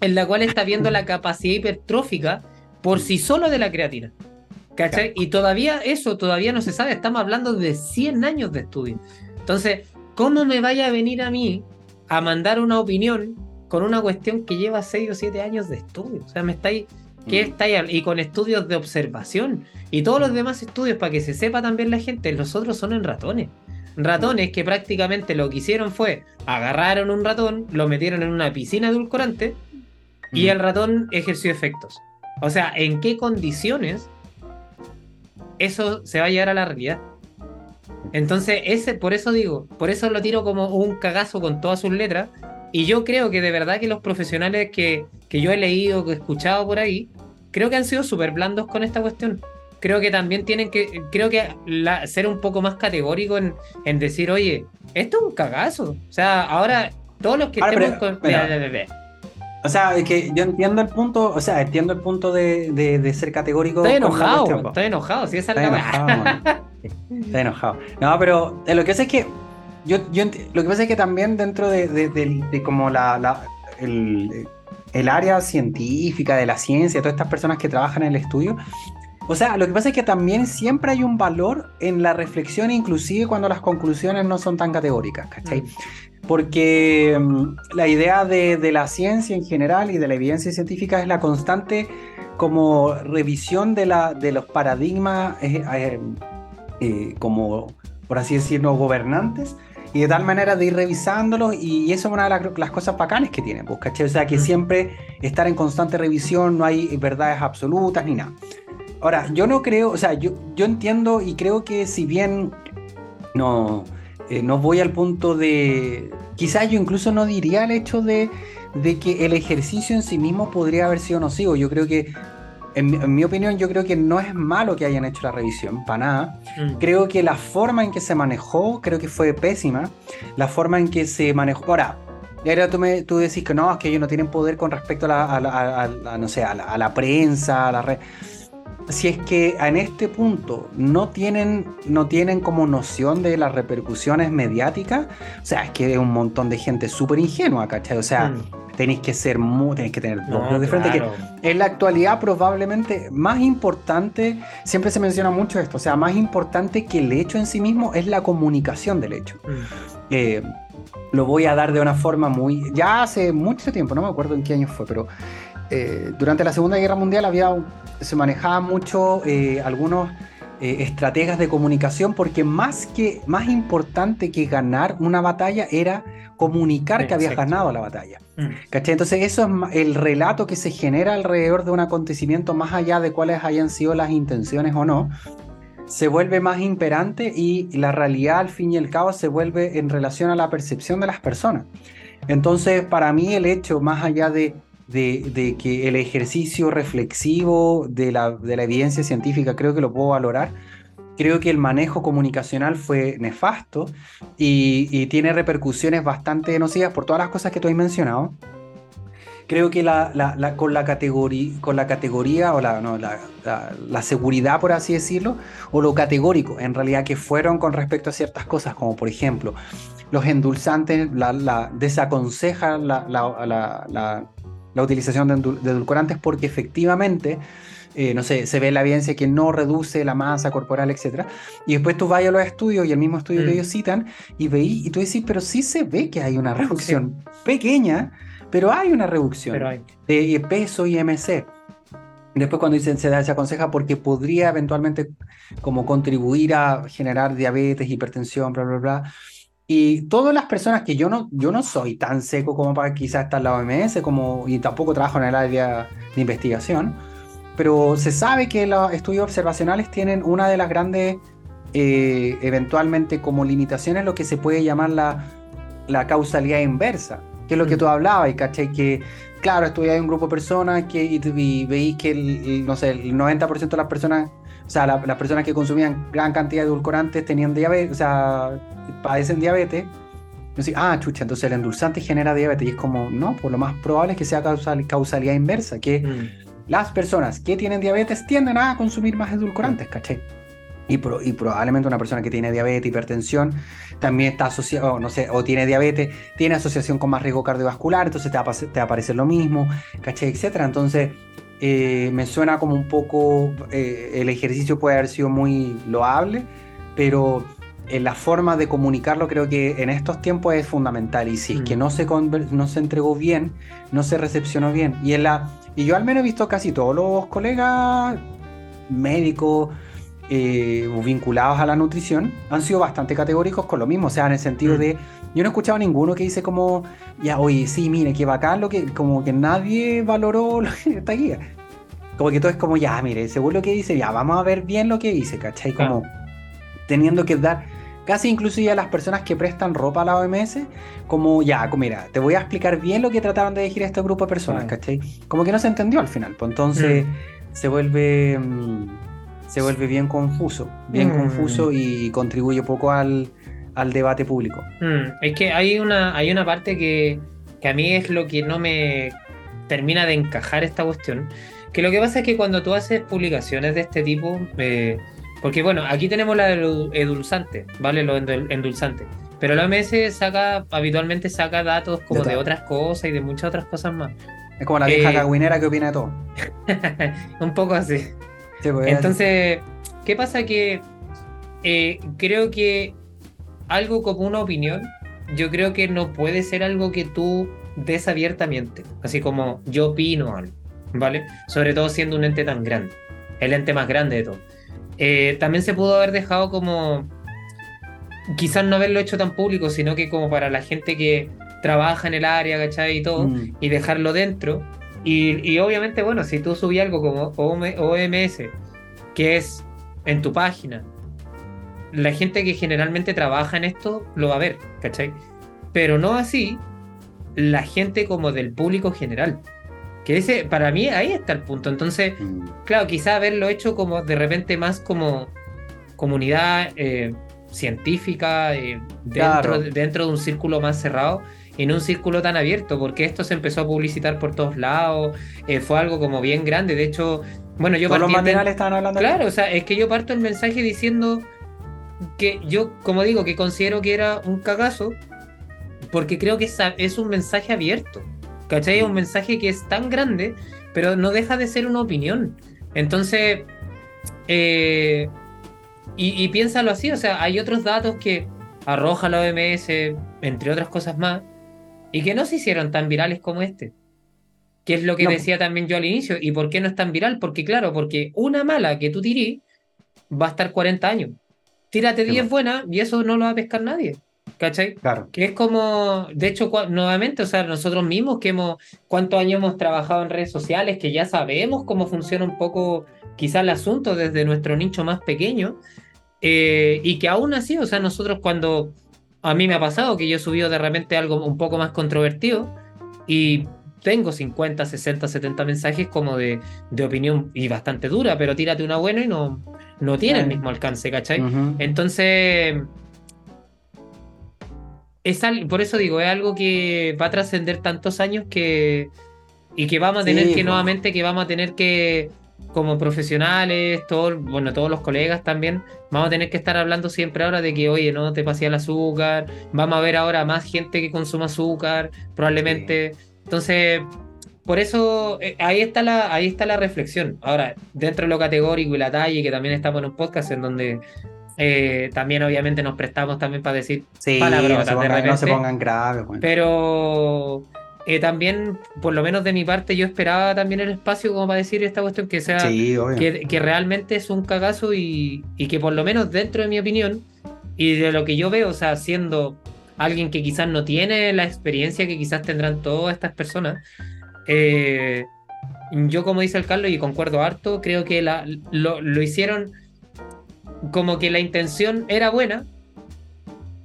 en la cual está viendo la capacidad hipertrófica por sí solo de la creatina. ¿Cachai? Y todavía eso, todavía no se sabe, estamos hablando de 100 años de estudio. Entonces, ¿cómo me vaya a venir a mí a mandar una opinión con una cuestión que lleva 6 o 7 años de estudio? O sea, me estáis... ¿Qué mm. estáis? Y con estudios de observación. Y todos los demás estudios, para que se sepa también la gente, los otros son en ratones. Ratones que prácticamente lo que hicieron fue agarraron un ratón, lo metieron en una piscina edulcorante y el ratón ejerció efectos. O sea, ¿en qué condiciones eso se va a llegar a la realidad? Entonces, ese, por eso digo, por eso lo tiro como un cagazo con todas sus letras. Y yo creo que de verdad que los profesionales que, que yo he leído, que he escuchado por ahí, creo que han sido súper blandos con esta cuestión. creo que también tienen que, creo que ser un poco más categórico en, en, decir, oye, esto es un cagazo. O sea, ahora todos los que estemos con... o sea, es que yo entiendo el punto, o sea, entiendo el punto de, de, ser categórico. Estoy enojado, estoy enojado, si es Estoy enojado, estoy enojado. No, pero lo que pasa es que yo, yo lo que pasa es que también dentro de, de como la, la el, el área científica, de la ciencia, todas estas personas que trabajan en el estudio, o sea, lo que pasa es que también siempre hay un valor en la reflexión, inclusive cuando las conclusiones no son tan categóricas, ¿cachai? Mm. Porque mm, la idea de, la ciencia en general y de la evidencia científica es la constante como revisión de, la, de los paradigmas, eh, eh, eh, como por así decirlo, gobernantes, y de tal manera de ir revisándolos, y eso es una de las, cosas bacanes que tienen, pues, ¿cachai? O sea, que mm. siempre estar en constante revisión, no hay verdades absolutas ni nada. Ahora, yo no creo, o sea, yo, yo entiendo y creo que si bien no, eh, no voy al punto de, quizás yo incluso no diría el hecho de, de, que el ejercicio en sí mismo podría haber sido nocivo. Yo creo que, en, mi opinión, yo creo que no es malo que hayan hecho la revisión, para nada. Mm. Creo que la forma en que se manejó, creo que fue pésima. La forma en que se manejó, ahora, ahora tú, me, tú decís que no, es que ellos no tienen poder con respecto a la, a no sé, a la, a la prensa, a la red si es que en este punto no tienen, no tienen como noción de las repercusiones mediáticas, o sea, es que es un montón de gente súper ingenua, ¿cachai? O sea, mm. Tenéis que ser muy, tenéis que tener dos de frente, que en la actualidad probablemente más importante, siempre se menciona mucho esto, o sea, más importante que el hecho en sí mismo es la comunicación del hecho. Mm. Eh, lo voy a dar de una forma muy, ya hace mucho tiempo, no me acuerdo en qué año fue, pero eh, durante la Segunda Guerra Mundial había, se manejaban mucho eh, algunos eh, estrategas de comunicación porque más, que, más importante que ganar una batalla era comunicar que había ganado la batalla. Mm. Entonces eso es el relato que se genera alrededor de un acontecimiento más allá de cuáles hayan sido las intenciones o no, se vuelve más imperante y la realidad al fin y al cabo se vuelve en relación a la percepción de las personas. Entonces, para mí el hecho, más allá de que el ejercicio reflexivo de la, de la, evidencia científica creo que lo puedo valorar. Creo que el manejo comunicacional fue nefasto y, tiene repercusiones bastante nocivas por todas las cosas que tú has mencionado. Creo que la, la, con, la categoría, la o la, la, seguridad, por así decirlo, o lo categórico, en realidad que fueron con respecto a ciertas cosas, como por ejemplo, los endulzantes la, desaconseja la, la utilización de, edulcorantes porque efectivamente, eh, no sé, se ve la evidencia que no reduce la masa corporal, etc. Y después tú vas a los estudios y el mismo estudio que mm. ellos citan y veis, y tú decís, pero sí se ve que hay una reducción pequeña, pero hay una reducción de peso y MC. Después cuando dicen se, se aconseja porque podría eventualmente como contribuir a generar diabetes, hipertensión, bla, bla, bla. Y todas las personas que yo no, yo no soy tan seco como para quizás estar en la OMS, como, y tampoco trabajo en el área de investigación, pero se sabe que los estudios observacionales tienen una de las grandes, eh, eventualmente como limitaciones, lo que se puede llamar la, la causalidad inversa, que es lo que mm. tú hablabas, y caché que, claro, estudiáis un grupo de personas que, y, veis que, el, no sé, el 90% de las personas o sea, las personas que consumían gran cantidad de edulcorantes tenían diabetes, o sea, padecen diabetes. ah, chucha, entonces el endulzante genera diabetes. Y es como, no, pues lo más probable es que sea causalidad inversa, que mm. Las personas que tienen diabetes tienden a consumir más edulcorantes, ¿cachai? Y, y, probablemente una persona que tiene diabetes, hipertensión, también está asociado, no sé, o tiene diabetes, tiene asociación con más riesgo cardiovascular, entonces te va, a, te va a aparecer lo mismo, ¿cachai? Etcétera. Entonces, eh, me suena como un poco, eh, el ejercicio puede haber sido muy loable, pero la forma de comunicarlo creo que en estos tiempos es fundamental y si es que mm. no se, no se entregó bien, no se recepcionó bien. Y, en la, y yo al menos he visto casi todos los colegas médicos eh, vinculados a la nutrición han sido bastante categóricos con lo mismo, o sea, en el sentido mm. de yo no he escuchado ninguno que dice como, ya, oye, sí, mire, qué bacán lo que, como que nadie valoró esta guía. Como que todo es como, ya, mire, según lo que dice, ya, vamos a ver bien lo que dice, ¿cachai? Como teniendo que dar, casi inclusive a las personas que prestan ropa a la OMS, como, ya, mira, te voy a explicar bien lo que trataron de decir este grupo de personas, ¿cachai? Como que no se entendió al final, pues entonces mm. se vuelve... Mm, se vuelve bien confuso, bien Mm. confuso y contribuye poco al, al debate público. Mm, es que hay una, hay una parte que, que a mí es lo que no me termina de encajar esta cuestión. Que lo que pasa es que cuando tú haces publicaciones de este tipo, eh, porque bueno, aquí tenemos la del edulzante, ¿vale? Lo endul- endulzante. Pero la OMS saca, habitualmente saca datos como De otras cosas y de muchas otras cosas más. Es como la vieja Eh, cagüinera que opina de todo. Un poco así. Sí, pues, Entonces, ¿qué pasa? Que eh, creo que algo como una opinión, yo creo que no puede ser algo que tú des abiertamente, así como yo opino algo, ¿vale? Sobre todo siendo un ente tan grande, el ente más grande de todo. Eh, también se pudo haber dejado como, quizás no haberlo hecho tan público, sino que como para la gente que trabaja en el área, ¿cachai? Y todo, Mm. y dejarlo dentro. Y, y obviamente, bueno, si tú subí algo como OM OMS, que es en tu página, la gente que generalmente trabaja en esto lo va a ver, ¿cachai? Pero no así la gente como del público general. Que ese, para mí, ahí está el punto. Entonces, Mm. claro, quizá haberlo hecho como de repente más como comunidad eh, científica eh, dentro, Claro. dentro de un círculo más cerrado y no un círculo tan abierto, porque esto se empezó a publicitar por todos lados, eh, fue algo como bien grande, de hecho, bueno, yo Todos los matinales estaban hablando de Claro, o sea, es que yo parto el mensaje diciendo que yo, como digo, que considero que era un cagazo, porque creo que es, es un mensaje abierto. ¿Cachai? Es un mensaje que es tan grande, pero no deja de ser una opinión. Entonces, eh, y, y piénsalo así, o sea, hay otros datos que arroja la OMS, entre otras cosas más, y que no se hicieron tan virales como este. Que es lo que No. decía también yo al inicio. ¿Y por qué no es tan viral? Porque, claro, porque una mala que tú tirís va a estar 40 años. Tírate Sí, 10 pues. buenas y eso no lo va a pescar nadie. ¿Cachai? Claro. Que es como, de hecho, nuevamente, o sea, nosotros mismos que hemos, cuántos años hemos trabajado en redes sociales, que ya sabemos cómo funciona un poco quizá el asunto desde nuestro nicho más pequeño, eh, y que aún así, o sea, nosotros cuando a mí me ha pasado que yo he subido de repente algo un poco más controvertido y tengo 50, 60, 70 mensajes como de, de opinión y bastante dura, pero tírate una buena y no, no tiene el mismo alcance, ¿cachai? Ujú. Entonces, es al- por eso digo, es algo que va a trascender tantos años que y que vamos a tener Sí, que nuevamente que vamos a tener que como profesionales, todo, bueno, todos los colegas también, vamos a tener que estar hablando siempre ahora de que, oye, no te pasé el azúcar, vamos a ver ahora más gente que consuma azúcar, probablemente. Entonces, por eso eh, ahí está la ahí está la reflexión. Ahora, dentro de lo categórico y la talla, que también estamos en un podcast en donde eh, también obviamente nos prestamos también para decir Sí, palabrotas no se, de pongan, no se pongan graves, bueno. Pero eh, también, por lo menos de mi parte, yo esperaba también el espacio como para decir esta cuestión que sea Sí, que, que realmente es un cagazo y, y que por lo menos dentro de mi opinión y de lo que yo veo, o sea, siendo alguien que quizás no tiene la experiencia que quizás tendrán todas estas personas, eh, yo como dice el Carlos y concuerdo harto, creo que la, lo, lo hicieron como que la intención era buena,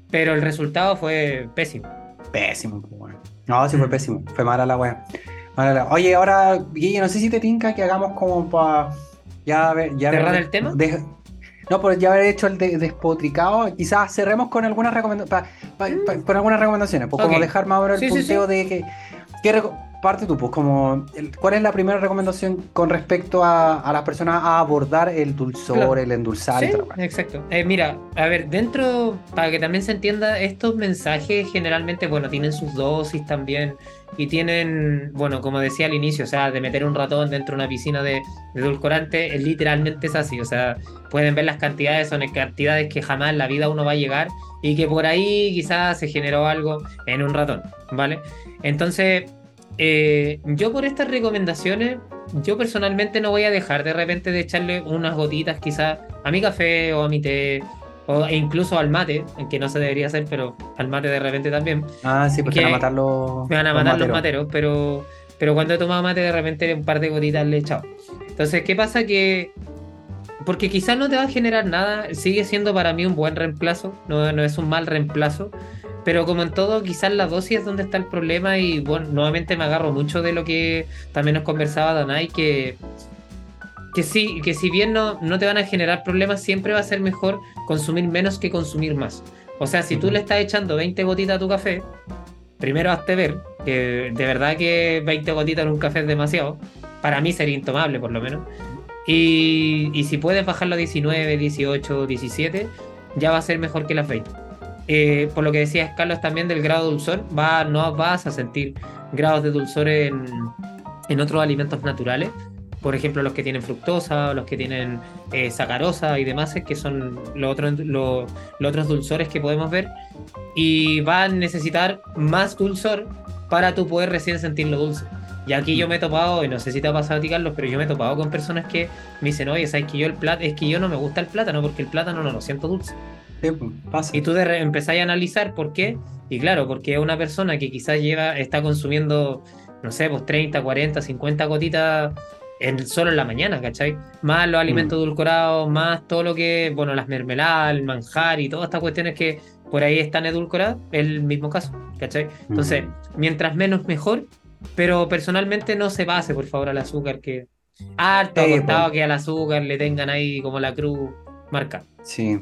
pero el resultado fue pésimo. Pésimo, pues, bueno. No, sí fue Mm. pésimo. Fue mala la wea. Mala la- Oye, ahora, Guille, no sé si te tinca que hagamos como para. Ya ver. Ya ¿Cerrar el tema? de- No, por ya haber hecho el de- despotricado, quizás cerremos con algunas recomendaciones. con algunas recomendaciones, pues como Ok. dejar más o menos el Sí, punteo sí. de que. ¿qué reco- parte tú, pues como. el- ¿Cuál es la primera recomendación con respecto a, a las personas a abordar el dulzor, Claro. el endulzar Sí, exacto. Eh, mira, a ver, dentro, para que también se entienda, estos mensajes generalmente, bueno, tienen sus dosis también y tienen, bueno, como decía al inicio, o sea, de meter un ratón dentro de una piscina de, de edulcorante, es literalmente es así, o sea, pueden ver las cantidades, son cantidades que jamás en la vida uno va a llegar y que por ahí quizás se generó algo en un ratón, ¿vale? Entonces, eh, yo por estas recomendaciones, yo personalmente no voy a dejar de repente de echarle unas gotitas quizás a mi café o a mi té o e incluso al mate, que no se debería hacer, pero al mate de repente también. Ah, sí, porque que van a matar los. Me van a matar los materos. materos, pero, pero cuando he tomado mate de repente un par de gotitas le he echado. Entonces, ¿qué pasa? Que porque quizás no te va a generar nada, sigue siendo para mí un buen reemplazo, no, no es un mal reemplazo, pero como en todo, quizás la dosis es donde está el problema y bueno, nuevamente me agarro mucho de lo que también nos conversaba Danai, que que sí, que si bien no, no te van a generar problemas, siempre va a ser mejor consumir menos que consumir más. O sea, si tú le estás echando 20 gotitas a tu café, primero hazte ver que de verdad que 20 gotitas en un café es demasiado. Para mí sería intomable, por lo menos. Y, y si puedes bajarlo a 19, 18, 17, ya va a ser mejor que las 20. Eh, por lo que decías, Carlos, también del grado de dulzor, va, no vas a sentir grados de dulzor en, en otros alimentos naturales. Por ejemplo, los que tienen fructosa, los que tienen eh, sacarosa y demás, que son los otros, los, otros dulzores que podemos ver. Y va a necesitar más dulzor para tú poder recién sentirlo dulce. Y aquí yo me he topado, y no sé si te ha pasado a ti, Carlos, pero yo me he topado con personas que me dicen, oye, ¿sabes que yo el plátano, es que yo no me gusta el plátano porque el plátano no lo siento dulce? Sí, pues, pasa. Y tú empezáis a analizar por qué. Y claro, porque una persona que quizás lleva, está consumiendo, no sé, pues 30, 40, 50 gotitas en, solo en la mañana, ¿cachai? Más los alimentos edulcorados, más todo lo que, bueno, las mermeladas, el manjar y todas estas cuestiones que por ahí están edulcoradas, es el mismo caso, ¿cachai? Entonces, mientras menos mejor, pero personalmente no se base, por favor, al azúcar, que harto Sí, ha costado po. que al azúcar le tengan ahí como la cruz marca. Sí,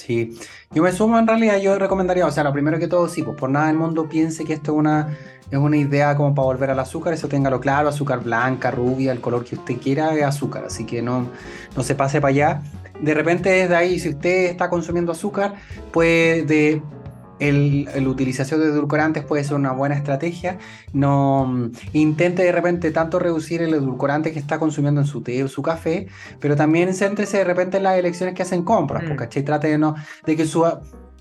sí. Yo me sumo en realidad, yo recomendaría, o sea, lo primero que todo, sí, pues por nada del mundo piense que esto es una, es una idea como para volver al azúcar, eso téngalo claro, azúcar blanca, rubia, el color que usted quiera es azúcar, así que no, no se pase para allá. De repente desde ahí, si usted está consumiendo azúcar, pues de el, el utilización de edulcorantes puede ser una buena estrategia. No mm, intente de repente tanto reducir el edulcorante que está consumiendo en su té o su café, pero también céntrese de repente en las elecciones que hacen compras, Mm. porque ¿cachai? trate de no, de que su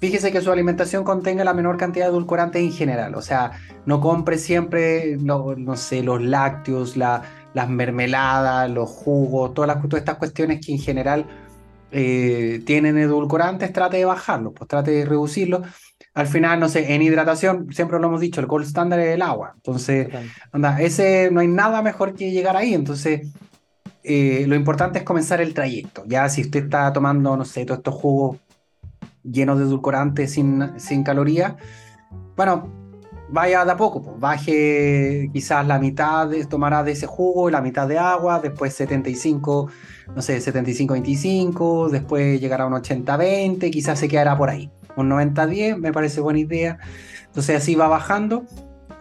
fíjese que su alimentación contenga la menor cantidad de edulcorantes en general, o sea, no compre siempre, lo- no sé, los lácteos, la- las mermeladas, los jugos, todas, las, todas estas cuestiones que en general eh, tienen edulcorantes, trate de bajarlos, pues trate de reducirlos. Al final, no sé, en hidratación, siempre lo hemos dicho, el gold standard es el agua. Entonces, anda, ese no hay nada mejor que llegar ahí. Entonces, eh, lo importante es comenzar el trayecto. Ya si usted está tomando, no sé, todos estos jugos llenos de edulcorantes sin, sin calorías, bueno, vaya de a poco, pues, baje quizás la mitad, de, tomará de ese jugo, la mitad de agua, después 75, no sé, 75-25, después llegará a un 80-20, quizás se quedará por ahí. Un 90-10, me parece buena idea. Entonces así va bajando.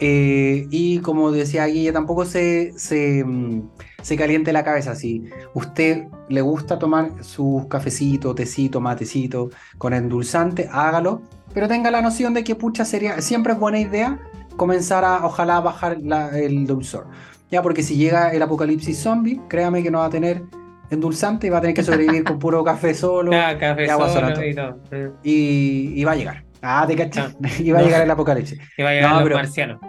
eh, y como decía Guille, tampoco se, se, mm, se caliente la cabeza. Si usted le gusta tomar sus cafecitos, tecito, matecito con endulzante, hágalo. Pero tenga la noción de que pucha sería, siempre es buena idea comenzar a, ojalá, bajar el dulzor. Ya, porque si llega el apocalipsis zombie, créame que no va a tener endulzante y va a tener que sobrevivir con puro café solo Ah, café y agua solo y todo. Y, y va a llegar. Ah, te cachas. y va a No. llegar el apocalipsis. Y va a llegar No, los marcianos.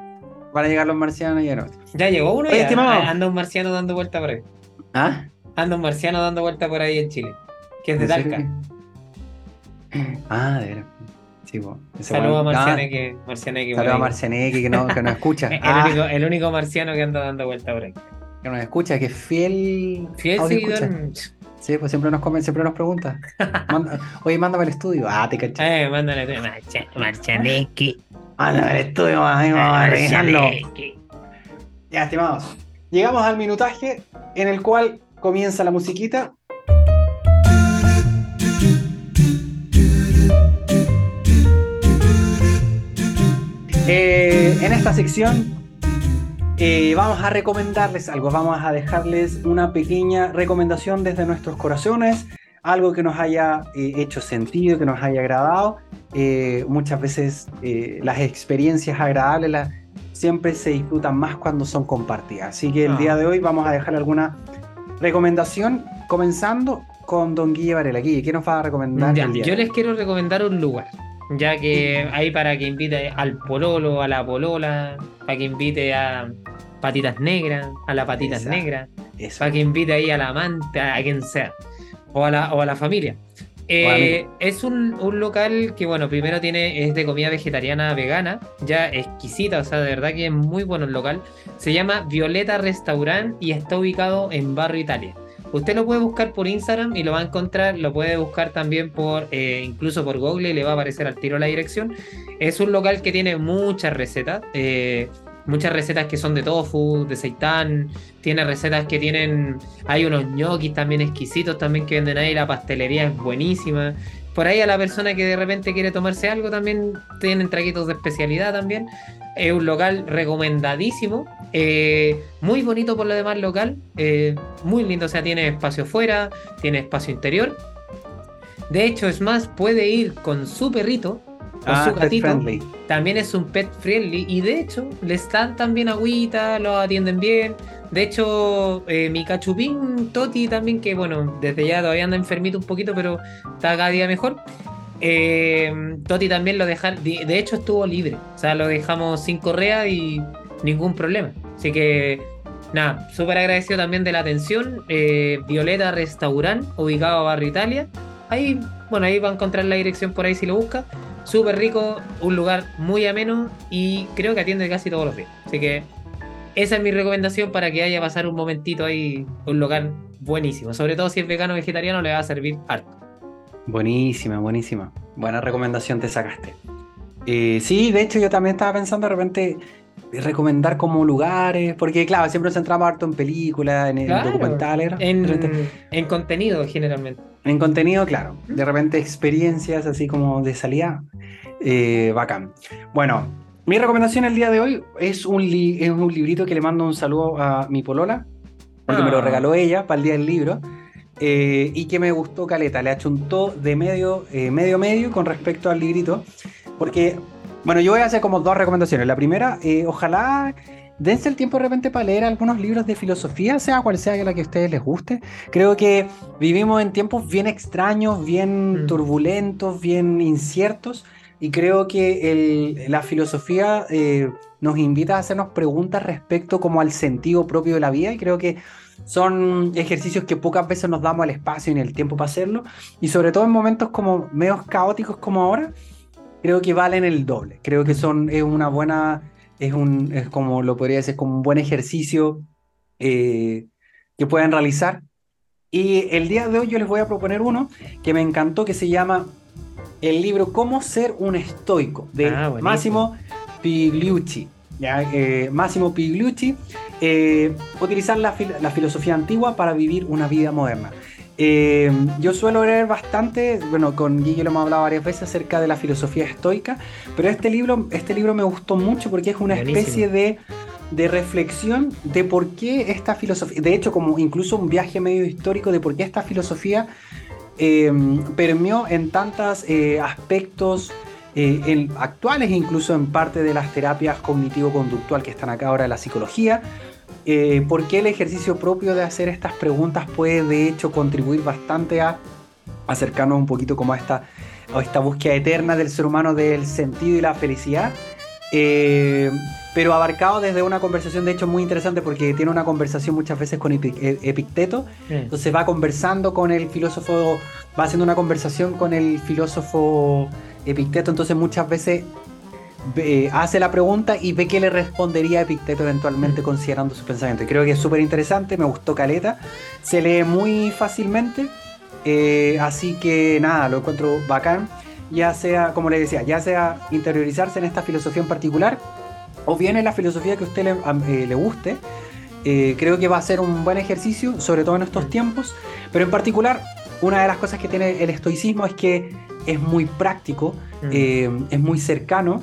Van a llegar los marcianos y ya no. Ya llegó uno Oye, ya. estimado. Ah, Anda un marciano dando vuelta por ahí. ¿Ah? Anda un marciano dando vuelta por ahí en Chile. Que es de ¿En serio Talca. que- Ah, de veras. Sí, Saludos a ah, Marcianeque. Por Saludos a. Marcianeque que no, que nos escucha. El, Ah, único, el único marciano que anda dando vuelta por ahí. Que nos escucha, que es fiel. Fiel seguidor. Sí, pues siempre nos come, siempre nos pregunta. Manda- Oye, mándame el estudio. Ah, te cachas. Eh, mándale. Marcia- Marcianeque. Mándame el estudio, ahí vamos a revisarlo. Ya, estimados. Llegamos al minutaje en el cual comienza la musiquita. Eh, en esta sección eh, vamos a recomendarles algo, vamos a dejarles una pequeña recomendación desde nuestros corazones, algo que nos haya eh, hecho sentido, que nos haya agradado. Eh, muchas veces las experiencias agradables las, siempre se disfrutan más cuando son compartidas. Así que el Ah. día de hoy vamos a dejar alguna recomendación, comenzando con Don Guille Varela. Guille, ¿qué nos va a recomendar? Ya, el día yo les quiero recomendar un lugar, ya que ahí para que invite al pololo, a la polola, para que invite a patitas negras, a la patitas Exacto. negras, para que invite ahí al amante, a quien sea, o a la, o a la familia. Eh, es un, un local que, bueno, primero tiene, es de comida vegetariana vegana, ya exquisita, o sea, de verdad que es muy bueno el local. Se llama Violeta Restaurant y está ubicado en Barrio Italia. Usted lo puede buscar por Instagram y lo va a encontrar, lo puede buscar también por, eh, incluso por Google y le va a aparecer al tiro la dirección. Es un local que tiene muchas recetas, eh, muchas recetas que son de tofu, de seitán, tiene recetas que tienen, hay unos ñoquis también exquisitos también que venden ahí, la pastelería es buenísima. Por ahí a la persona que de repente quiere tomarse algo también tienen traguitos de especialidad también. Es un local recomendadísimo, eh, muy bonito por lo demás local, eh, muy lindo, o sea, tiene espacio fuera, tiene espacio interior. De hecho, es más, puede ir con su perrito con Ah, su pet gatito. friendly. También es un pet friendly y de hecho les dan también agüita, lo atienden bien. De hecho, eh, mi cachupín Toti también, que bueno, desde ya todavía anda enfermito un poquito, pero está cada día mejor. Eh, Toti también lo dejaron, de, de hecho estuvo libre, o sea, lo dejamos sin correa y ningún problema. Así que nada, súper agradecido también de la atención. Eh, Violeta Restaurant, ubicado a Barrio Italia. Ahí, bueno, ahí va a encontrar la dirección por ahí si lo busca. Súper rico, un lugar muy ameno y creo que atiende casi todos los días. Así que esa es mi recomendación para que haya pasar un momentito ahí, un lugar buenísimo. Sobre todo si es vegano o vegetariano, le va a servir harto. Buenísima, buenísima. Buena recomendación te sacaste. Eh, sí, de hecho yo también estaba pensando de repente recomendar como lugares, porque claro, siempre nos centramos harto en películas, en, Claro, documentales, En, en contenido, generalmente. En contenido, claro. De repente experiencias así como de salida. eh, bacán. Bueno, mi recomendación el día de hoy es un, li- es un librito que le mando un saludo a mi polola, porque me lo Ah. regaló ella para el día del libro. eh, y que me gustó caleta, le achuntó de medio, eh, medio medio con respecto al librito, porque, bueno, yo voy a hacer como dos recomendaciones. La primera, eh, ojalá dense el tiempo de repente para leer algunos libros de filosofía, sea cual sea la que a ustedes les guste. Creo que vivimos en tiempos bien extraños, bien Mm. turbulentos, bien inciertos, y creo que el- la filosofía eh, nos invita a hacernos preguntas respecto como al sentido propio de la vida, y creo que son ejercicios que pocas veces nos damos el espacio y el tiempo para hacerlo, y sobre todo en momentos como medios caóticos como ahora, creo que valen el doble. Creo que son, es una buena, es un, es como lo podría decir, como un buen ejercicio eh, que pueden realizar. Y el día de hoy yo les voy a proponer uno que me encantó, que se llama el libro Cómo ser un estoico, de Ah. Massimo Pigliucci. ¿ya? Eh, Massimo Pigliucci, eh, utilizar la, fil- la filosofía antigua para vivir una vida moderna. Eh, yo suelo leer bastante, bueno, con Guille lo hemos hablado varias veces acerca de la filosofía estoica, pero este libro, este libro me gustó mucho porque es una especie de, de reflexión de por qué esta filosofía, de hecho como incluso un viaje medio histórico de por qué esta filosofía eh, permeó en tantos aspectos eh, en- actuales, incluso en parte de las terapias cognitivo-conductual que están acá ahora de la psicología. Eh, por qué el ejercicio propio de hacer estas preguntas puede de hecho contribuir bastante a acercarnos un poquito como a esta, a esta búsqueda eterna del ser humano del sentido y la felicidad. Eh, pero abarcado desde una conversación de hecho muy interesante porque tiene una conversación muchas veces con eh, Epicteto. Entonces va conversando con el filósofo, va haciendo una conversación con el filósofo Epicteto, entonces muchas veces ve- hace la pregunta y ve qué le respondería Epicteto eventualmente considerando su pensamiento. Creo que es súper interesante, me gustó Caleta, se lee muy fácilmente, eh, así que nada, lo encuentro bacán, ya sea, como le decía, ya sea interiorizarse en esta filosofía en particular o bien en la filosofía que a usted le, eh, le guste. Eh, creo que va a ser un buen ejercicio, sobre todo en estos tiempos, pero en particular, una de las cosas que tiene el estoicismo es que es muy práctico, Mm. eh, es muy cercano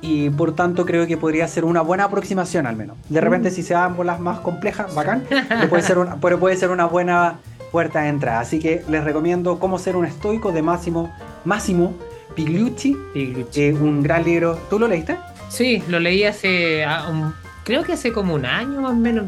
y por tanto creo que podría ser una buena aproximación al menos. De repente Mm. si se dan bolas más complejas, bacán, pero puede ser una, pero puede ser una buena puerta de entrada. Así que les recomiendo Cómo ser un estoico de Máximo, Máximo Pigliucci, Pigliucci. eh, un gran libro. ¿Tú lo leíste? Sí, lo leí hace, ah, creo que hace como un año más o menos.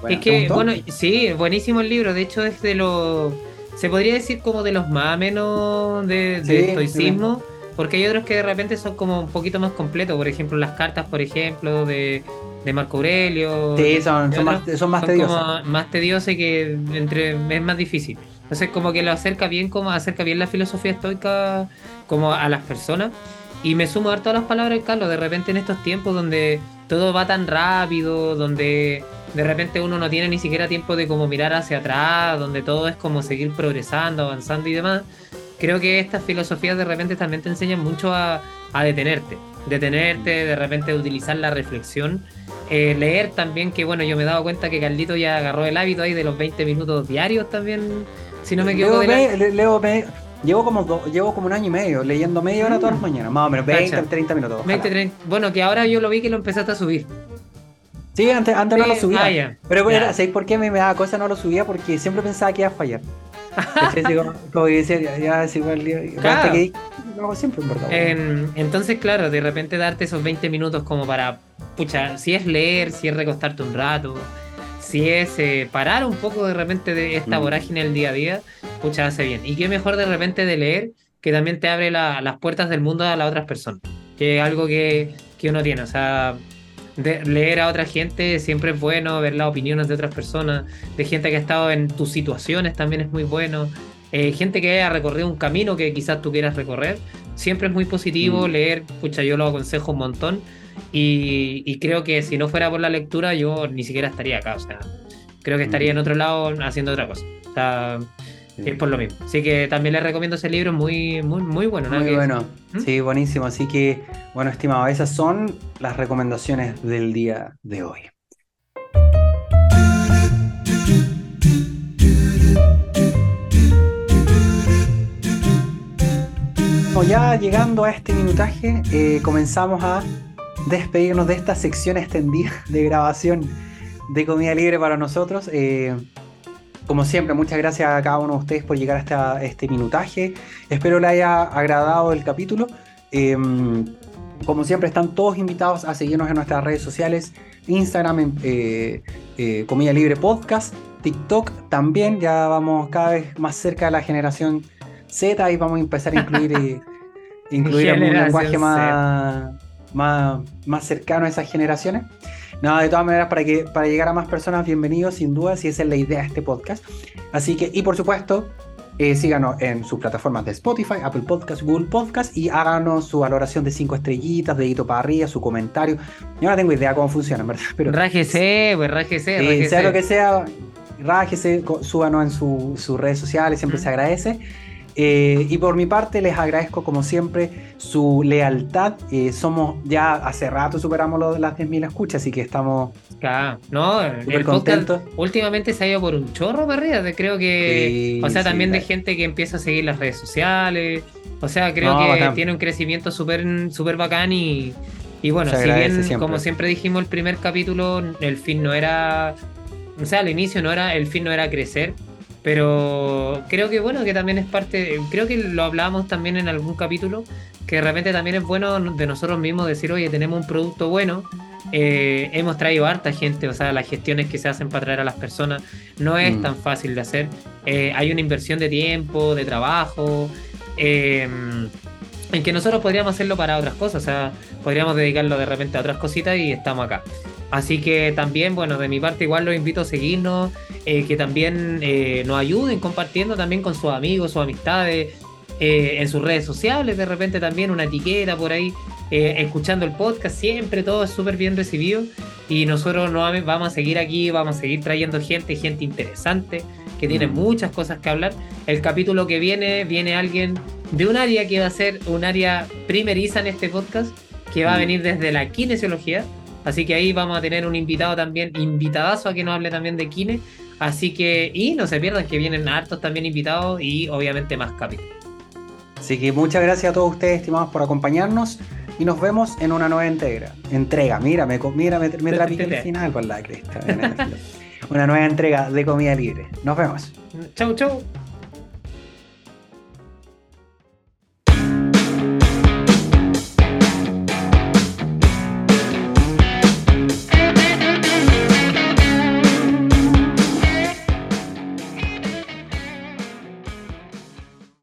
Bueno, es ¿te que, bueno, sí, buenísimo el libro. De hecho, es de los. Se podría decir como de los más menos de, de Sí, estoicismo. Porque hay otros que de repente son como un poquito más completos. Por ejemplo, las cartas, por ejemplo, de, de Marco Aurelio. Sí, son, son más, son más son tediosas. como más tediosas y que entre, es más difícil. Entonces, como que lo acerca bien, como acerca bien la filosofía estoica como a las personas. Y me sumo a todas las palabras de Carlos. De repente, en estos tiempos donde todo va tan rápido, donde de repente uno no tiene ni siquiera tiempo de como mirar hacia atrás, donde todo es como seguir progresando, avanzando y demás. Creo que estas filosofías de repente también te enseñan mucho a, a detenerte, detenerte, de repente utilizar la reflexión. Eh, leer también, que bueno, yo me he dado cuenta que Carlito ya agarró el hábito ahí de los 20 minutos diarios también, si no me equivoco. Leo, me, llevo, como llevo como un año y medio leyendo media hora todas las mm. mañanas, más o menos, 20, 30 minutos. 20, 30, bueno, que ahora yo lo vi que lo empezaste a subir. Sí, antes, antes no lo subía. Ah, Pero bueno, ¿sabéis por qué me, me daba cosa no lo subía? Porque siempre pensaba que iba a fallar. Como, que decía, ya, es igual, claro. que lo hago siempre, en verdad. entonces, claro, de repente darte esos 20 minutos como para, pucha, si es leer, si es recostarte un rato, si es eh, parar un poco de repente de esta mm. vorágine del día a día, pucha, hace bien. Y qué mejor de repente de leer que también te abre las puertas del mundo a las otras personas, que es algo que, que uno tiene, o sea de leer a otra gente siempre es bueno, ver las opiniones de otras personas, de gente que ha estado en tus situaciones también es muy bueno. Eh, gente que haya recorrido un camino que quizás tú quieras recorrer, siempre es muy positivo mm. leer, pucha, yo lo aconsejo un montón y, creo que si no fuera por la lectura yo ni siquiera estaría acá, o sea, creo que estaría en mm. otro lado haciendo otra cosa. Es por lo mismo. Así que también les recomiendo ese libro, muy, muy, muy bueno. Muy bueno. ¿Mm? Sí, buenísimo. Así que, bueno, estimado, esas son las recomendaciones del día de hoy. ya llegando a este minutaje, eh, comenzamos a despedirnos de esta sección extendida de grabación de comida libre para nosotros. Eh, como siempre, muchas gracias a cada uno de ustedes por llegar hasta este minutaje. Espero les haya agradado el capítulo. Em, como siempre, están todos invitados a seguirnos en nuestras redes sociales: Instagram, eh, eh, Comida Libre Podcast, TikTok también. Ya vamos cada vez más cerca de la generación Z y vamos a empezar a incluir, eh, incluir un lenguaje más, más, más cercano a esas generaciones. No, de todas maneras, para, que, para llegar a más personas, bienvenidos, sin duda, si esa es la idea de este podcast. Así que, y por supuesto, eh, síganos en sus plataformas de Spotify, Apple Podcast, Google Podcast y háganos su valoración de cinco estrellitas, dedito para arriba, su comentario. Yo no tengo idea cómo funciona, ¿verdad? Pero, rájese, pues rájese, Sea lo que sea, rájese, súbanos en sus redes sociales, siempre se agradece. Eh, y por mi parte les agradezco como siempre su lealtad. Eh, somos ya hace rato superamos lo de las 10.000 escuchas, así que estamos claro, no, el contentos. últimamente se ha ido por un chorro para arriba. Creo que, o sea, también de gente que empieza a seguir las redes sociales. O sea, creo que tiene un crecimiento súper super bacán y, y bueno, si bien, como siempre dijimos, el primer capítulo, el fin no era, o sea, al inicio no era, el fin no era crecer, pero creo que bueno, que también es parte, creo que lo hablábamos también en algún capítulo, que de repente también es bueno de nosotros mismos decir, oye, tenemos un producto bueno, eh, hemos traído harta gente, o sea, las gestiones que se hacen para traer a las personas no es mm. tan fácil de hacer. Eh, hay una inversión de tiempo, de trabajo, eh, en que nosotros podríamos hacerlo para otras cosas, o sea, podríamos dedicarlo de repente a otras cositas y estamos acá. Así que también, bueno, de mi parte igual los invito a seguirnos, eh, que también eh, nos ayuden compartiendo también con sus amigos, sus amistades, eh, en sus redes sociales, de repente también una etiqueta por ahí, escuchando el podcast, siempre todo es súper bien recibido y nosotros no vamos a seguir aquí, vamos a seguir trayendo gente, gente interesante, que tiene mm. muchas cosas que hablar. El capítulo que viene, viene alguien de un área que va a ser un área primeriza en este podcast, que va a mm. venir desde la kinesiología Así que ahí vamos a tener un invitado también, invitadazo a que nos hable también de Kine. Así que, y no se pierdan que vienen hartos también invitados y obviamente más capítulos. Así que muchas gracias a todos ustedes, estimados, por acompañarnos y nos vemos en una nueva entrega. Entrega, mira, me, mira, me, me el final por la cresta. una nueva entrega de Comida Libre. Nos vemos. Chau, chau.